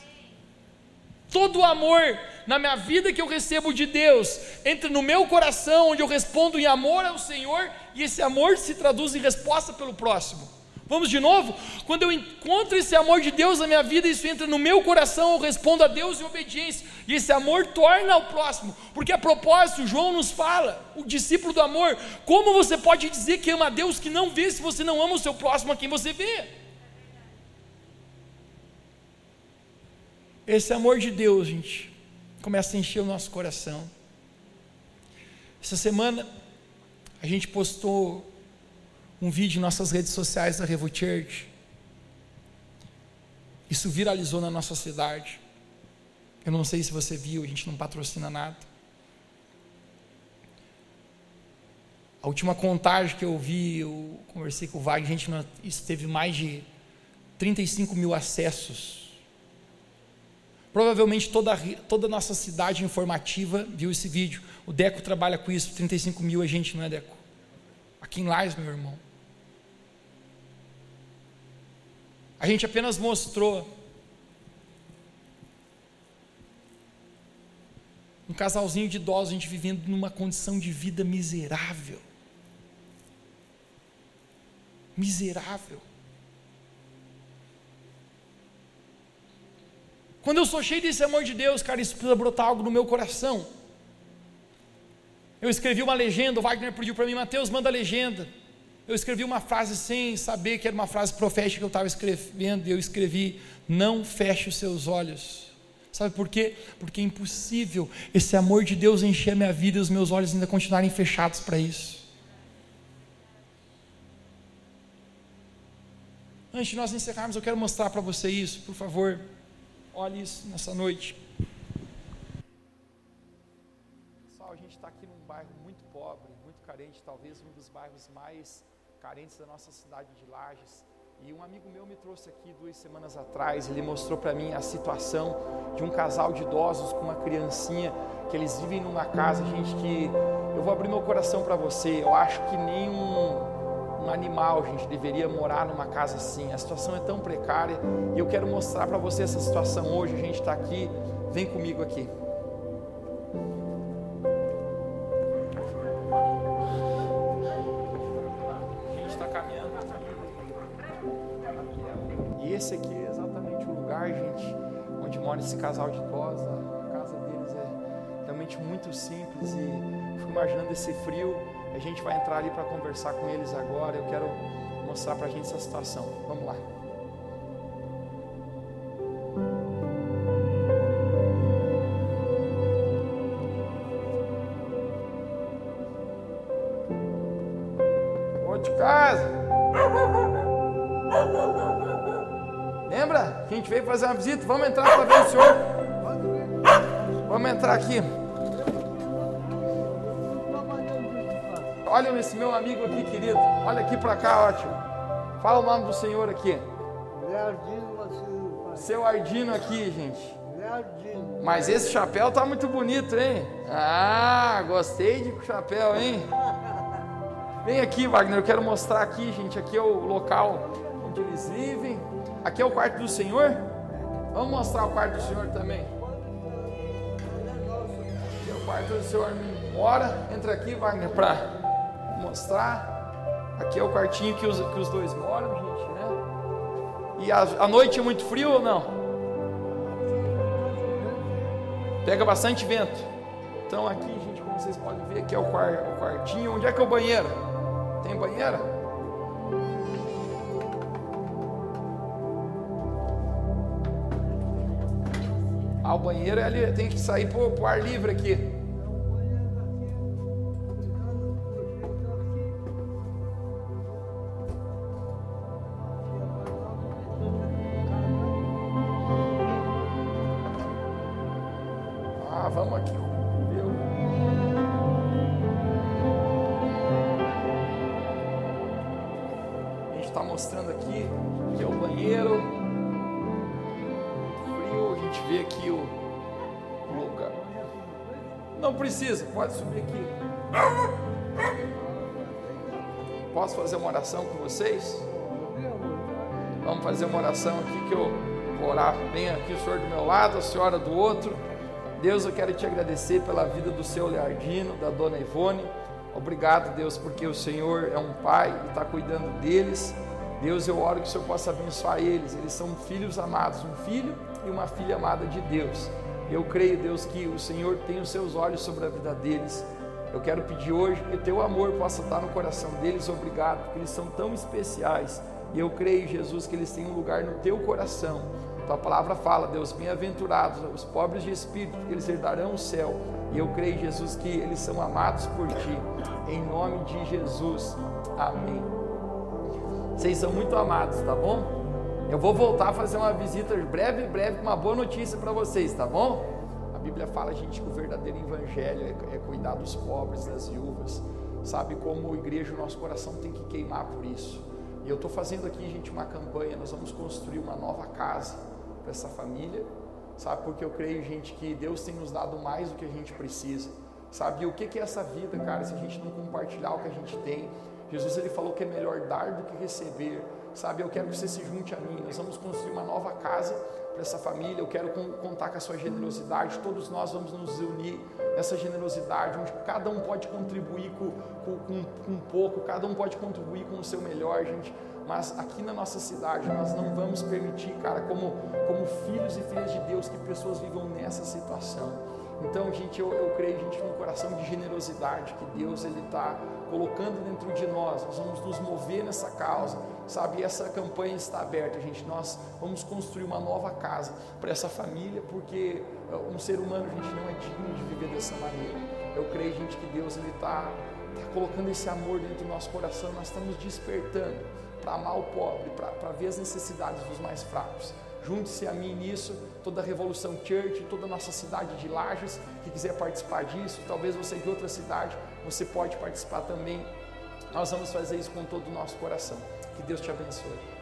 Todo o amor na minha vida que eu recebo de Deus entra no meu coração, onde eu respondo em amor ao Senhor, e esse amor se traduz em resposta pelo próximo. Vamos de novo? Quando eu encontro esse amor de Deus na minha vida, isso entra no meu coração, eu respondo a Deus em obediência, e esse amor torna ao próximo, porque a propósito, João nos fala, o discípulo do amor, como você pode dizer que ama a Deus que não vê se você não ama o seu próximo a quem você vê? Esse amor de Deus, gente, começa a encher o nosso coração. Essa semana a gente postou um vídeo em nossas redes sociais da Revo Church. Isso viralizou na nossa cidade. Eu não sei se você viu, a gente não patrocina nada. A última contagem que eu vi, eu conversei com o Wagner, a gente teve mais de 35 mil acessos Provavelmente toda, toda a nossa cidade informativa viu esse vídeo. O Deco trabalha com isso, 35 mil a gente, não é, Deco? Aqui em Lais, meu irmão. A gente apenas mostrou um casalzinho de idosos, a gente vivendo numa condição de vida miserável. Miserável. Quando eu sou cheio desse amor de Deus, cara, isso precisa brotar algo no meu coração. Eu escrevi uma legenda, o Wagner pediu para mim, Mateus, manda a legenda. Eu escrevi uma frase sem saber que era uma frase profética que eu estava escrevendo, e eu escrevi: Não feche os seus olhos. Sabe por quê? Porque é impossível esse amor de Deus encher a minha vida e os meus olhos ainda continuarem fechados para isso. Antes de nós encerrarmos, eu quero mostrar para você isso, por favor. Olhe isso nessa noite. Pessoal, a gente está aqui num bairro muito pobre, muito carente, talvez um dos bairros mais carentes da nossa cidade de Lages. E um amigo meu me trouxe aqui duas semanas atrás, ele mostrou para mim a situação de um casal de idosos com uma criancinha, que eles vivem numa casa, gente, que eu vou abrir meu coração para você. Eu acho que nenhum um animal, gente, deveria morar numa casa assim. A situação é tão precária e eu quero mostrar para você essa situação hoje. A gente está aqui, vem comigo aqui. A gente está caminhando. E esse aqui é exatamente o lugar, gente, onde mora esse casal de idosos. A casa deles é realmente muito simples e fico imaginando esse frio a gente vai entrar ali para conversar com eles agora. Eu quero mostrar para a gente essa situação. Vamos lá. Vou de casa. Lembra? A gente veio fazer uma visita. Vamos entrar para ver o senhor. Vamos entrar aqui. Olha esse meu amigo aqui, querido. Olha aqui para cá, ótimo. Fala o nome do Senhor aqui. Leardino Seu Ardino aqui, gente. Mas esse chapéu tá muito bonito, hein? Ah, gostei de chapéu, hein? Vem aqui, Wagner, eu quero mostrar aqui, gente. Aqui é o local onde eles vivem. Aqui é o quarto do Senhor. Vamos mostrar o quarto do Senhor também. Aqui é o quarto do Senhor mora. Entra aqui, Wagner, para mostrar. Aqui é o quartinho que os, que os dois moram, gente, né? E a, a noite é muito frio ou não? Pega bastante vento. Então aqui, gente, como vocês podem ver, aqui é o, quar, o quartinho. Onde é que é o banheiro? Tem banheira? Ah, o banheiro é ali, tem que sair pro, pro ar livre aqui. Pode subir aqui. Posso fazer uma oração com vocês? Vamos fazer uma oração aqui que eu vou orar bem aqui, o senhor do meu lado, a senhora do outro. Deus, eu quero te agradecer pela vida do seu Leardino, da dona Ivone. Obrigado, Deus, porque o Senhor é um pai e está cuidando deles. Deus, eu oro que o Senhor possa abençoar eles. Eles são filhos amados, um filho e uma filha amada de Deus. Eu creio, Deus, que o Senhor tem os seus olhos sobre a vida deles. Eu quero pedir hoje que o teu amor possa estar no coração deles. Obrigado, porque eles são tão especiais. E eu creio, Jesus, que eles têm um lugar no teu coração. Tua palavra fala, Deus, bem-aventurados os pobres de espírito, porque eles herdarão o céu. E eu creio, Jesus, que eles são amados por ti. Em nome de Jesus. Amém. Vocês são muito amados, tá bom? Eu vou voltar a fazer uma visita breve, breve, com uma boa notícia para vocês, tá bom? A Bíblia fala, gente, que o verdadeiro evangelho é, é cuidar dos pobres, das viúvas. Sabe como igreja, o nosso coração tem que queimar por isso. E eu estou fazendo aqui, gente, uma campanha. Nós vamos construir uma nova casa para essa família, sabe? Porque eu creio, gente, que Deus tem nos dado mais do que a gente precisa, sabe? E o que é essa vida, cara, se a gente não compartilhar o que a gente tem? Jesus ele falou que é melhor dar do que receber, sabe? Eu quero que você se junte a mim. Nós vamos construir uma nova casa para essa família. Eu quero contar com a sua generosidade. Todos nós vamos nos unir nessa generosidade, onde cada um pode contribuir com, com, com, um pouco, cada um pode contribuir com o seu melhor, gente mas aqui na nossa cidade nós não vamos permitir, cara, como, como filhos e filhas de Deus, que pessoas vivam nessa situação. Então, gente, eu, eu creio, gente, num coração de generosidade que Deus ele está colocando dentro de nós. Nós vamos nos mover nessa causa, sabe? E essa campanha está aberta, gente. Nós vamos construir uma nova casa para essa família, porque uh, um ser humano, gente, não é digno de viver dessa maneira. Eu creio, gente, que Deus ele está tá colocando esse amor dentro do nosso coração. Nós estamos despertando para amar o pobre, para ver as necessidades dos mais fracos. Junte-se a mim nisso, toda a Revolução Church, toda a nossa cidade de Lages, que quiser participar disso, talvez você de outra cidade, você pode participar também. Nós vamos fazer isso com todo o nosso coração. Que Deus te abençoe.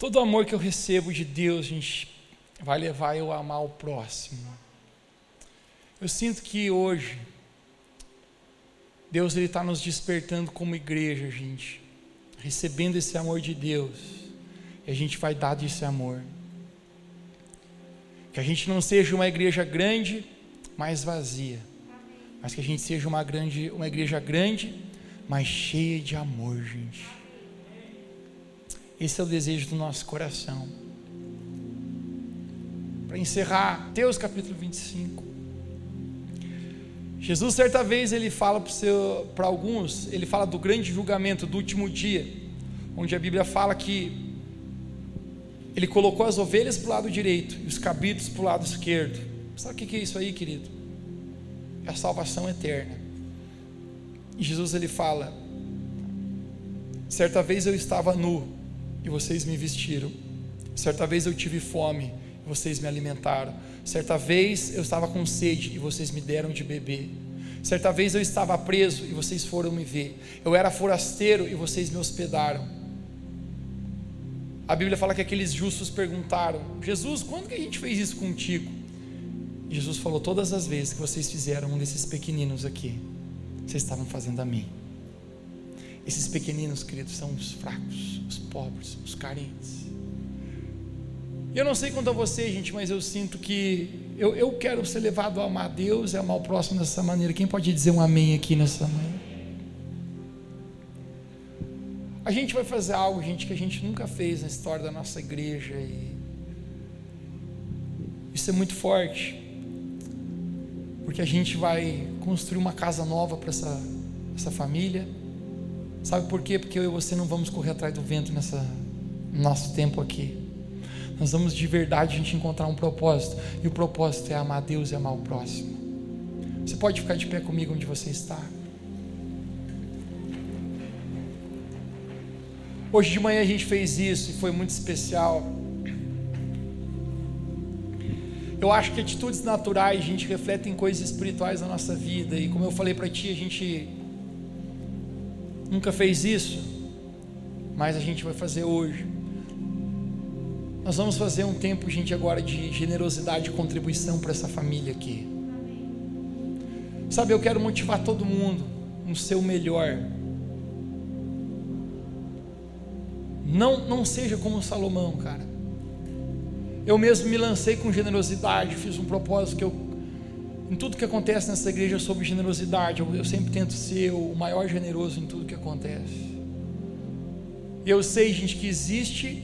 Todo amor que eu recebo de Deus, gente, vai levar eu a amar o próximo. Eu sinto que hoje Deus ele está nos despertando como igreja, gente, recebendo esse amor de Deus, e a gente vai dar desse amor. Que a gente não seja uma igreja grande, mas vazia, mas que a gente seja uma grande, uma igreja grande, mas cheia de amor, gente. Esse é o desejo do nosso coração. Para encerrar, Deus capítulo 25. Jesus, certa vez, ele fala para alguns, ele fala do grande julgamento, do último dia, onde a Bíblia fala que ele colocou as ovelhas para o lado direito e os cabritos para o lado esquerdo. Sabe o que é isso aí, querido? a salvação eterna. E Jesus ele fala: Certa vez eu estava nu e vocês me vestiram. Certa vez eu tive fome e vocês me alimentaram. Certa vez eu estava com sede e vocês me deram de beber. Certa vez eu estava preso e vocês foram me ver. Eu era forasteiro e vocês me hospedaram. A Bíblia fala que aqueles justos perguntaram: Jesus, quando que a gente fez isso contigo? Jesus falou: Todas as vezes que vocês fizeram um desses pequeninos aqui, vocês estavam fazendo a mim. Esses pequeninos, queridos, são os fracos, os pobres, os carentes. Eu não sei quanto a você, gente, mas eu sinto que eu, eu quero ser levado a amar Deus e amar o próximo dessa maneira. Quem pode dizer um amém aqui nessa manhã? A gente vai fazer algo, gente, que a gente nunca fez na história da nossa igreja e isso é muito forte, porque a gente vai construir uma casa nova para essa, essa família. Sabe por quê? Porque eu e você não vamos correr atrás do vento nessa nosso tempo aqui. Nós vamos de verdade a gente encontrar um propósito. E o propósito é amar Deus e amar o próximo. Você pode ficar de pé comigo onde você está. Hoje de manhã a gente fez isso e foi muito especial. Eu acho que atitudes naturais, a gente reflete em coisas espirituais na nossa vida. E como eu falei para ti, a gente nunca fez isso, mas a gente vai fazer hoje. Nós vamos fazer um tempo, gente, agora de generosidade e contribuição para essa família aqui. Sabe, eu quero motivar todo mundo no seu melhor. Não, não seja como Salomão, cara. Eu mesmo me lancei com generosidade, fiz um propósito que eu, em tudo que acontece nessa igreja sobre generosidade, eu, eu sempre tento ser o maior generoso em tudo que acontece. E eu sei, gente, que existe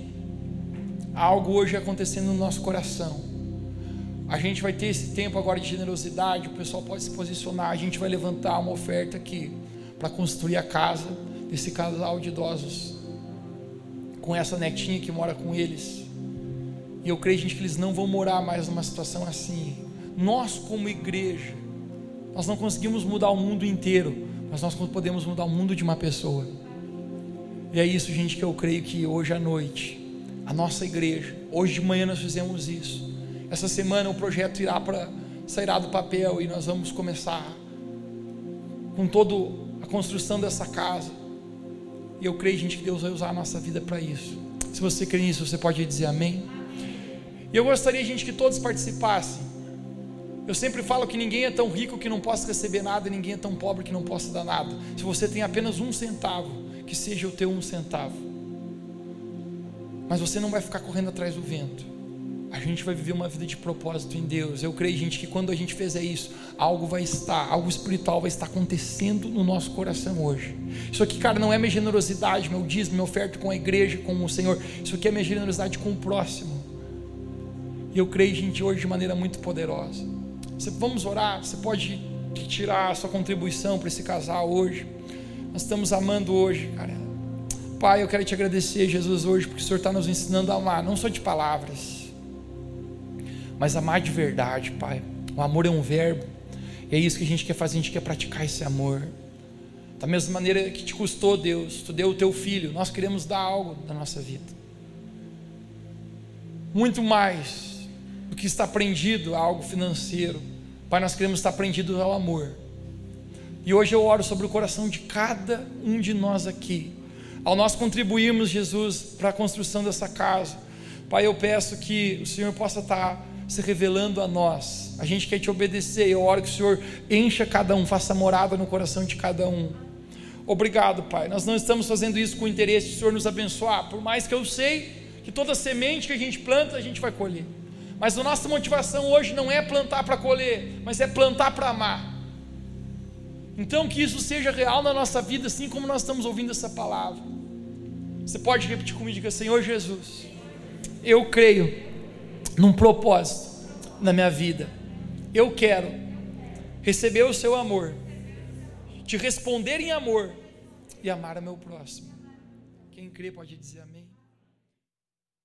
algo hoje acontecendo no nosso coração. A gente vai ter esse tempo agora de generosidade, o pessoal pode se posicionar, a gente vai levantar uma oferta aqui para construir a casa desse casal de idosos com essa netinha que mora com eles. E eu creio, gente, que eles não vão morar mais numa situação assim. Nós, como igreja, nós não conseguimos mudar o mundo inteiro, mas nós podemos mudar o mundo de uma pessoa. E é isso, gente, que eu creio que hoje à noite a nossa igreja. Hoje de manhã nós fizemos isso. Essa semana o projeto irá para sairá do papel e nós vamos começar com toda a construção dessa casa. E eu creio, gente, que Deus vai usar a nossa vida para isso. Se você crê nisso, você pode dizer amém. E eu gostaria, gente, que todos participassem. Eu sempre falo que ninguém é tão rico que não possa receber nada, e ninguém é tão pobre que não possa dar nada. Se você tem apenas um centavo, que seja o teu um centavo. Mas você não vai ficar correndo atrás do vento. A gente vai viver uma vida de propósito em Deus. Eu creio, gente, que quando a gente fizer isso, algo vai estar, algo espiritual vai estar acontecendo no nosso coração hoje. Isso aqui, cara, não é minha generosidade, meu dízimo, minha oferta com a igreja, com o Senhor. Isso aqui é minha generosidade com o próximo. E eu creio, gente, hoje de maneira muito poderosa. Você, vamos orar. Você pode tirar a sua contribuição para esse casal hoje. Nós estamos amando hoje, cara Pai, eu quero te agradecer, Jesus, hoje, porque o Senhor está nos ensinando a amar, não só de palavras, mas amar de verdade, Pai. O amor é um verbo, e é isso que a gente quer fazer, a gente quer praticar esse amor. Da mesma maneira que te custou, Deus, tu deu o teu filho, nós queremos dar algo da nossa vida. Muito mais do que está prendido a algo financeiro. Pai, nós queremos estar prendidos ao amor. E hoje eu oro sobre o coração de cada um de nós aqui ao nós contribuirmos, Jesus, para a construção dessa casa, Pai, eu peço que o Senhor possa estar se revelando a nós. A gente quer te obedecer. Eu oro que o Senhor encha cada um, faça morada no coração de cada um. Obrigado, Pai. Nós não estamos fazendo isso com interesse o Senhor nos abençoar, por mais que eu sei que toda semente que a gente planta, a gente vai colher. Mas a nossa motivação hoje não é plantar para colher, mas é plantar para amar. Então que isso seja real na nossa vida, assim como nós estamos ouvindo essa palavra. Você pode repetir comigo, diga Senhor Jesus, eu creio num propósito na minha vida. Eu quero receber o seu amor, te responder em amor e amar o meu próximo. Quem crê pode dizer amém.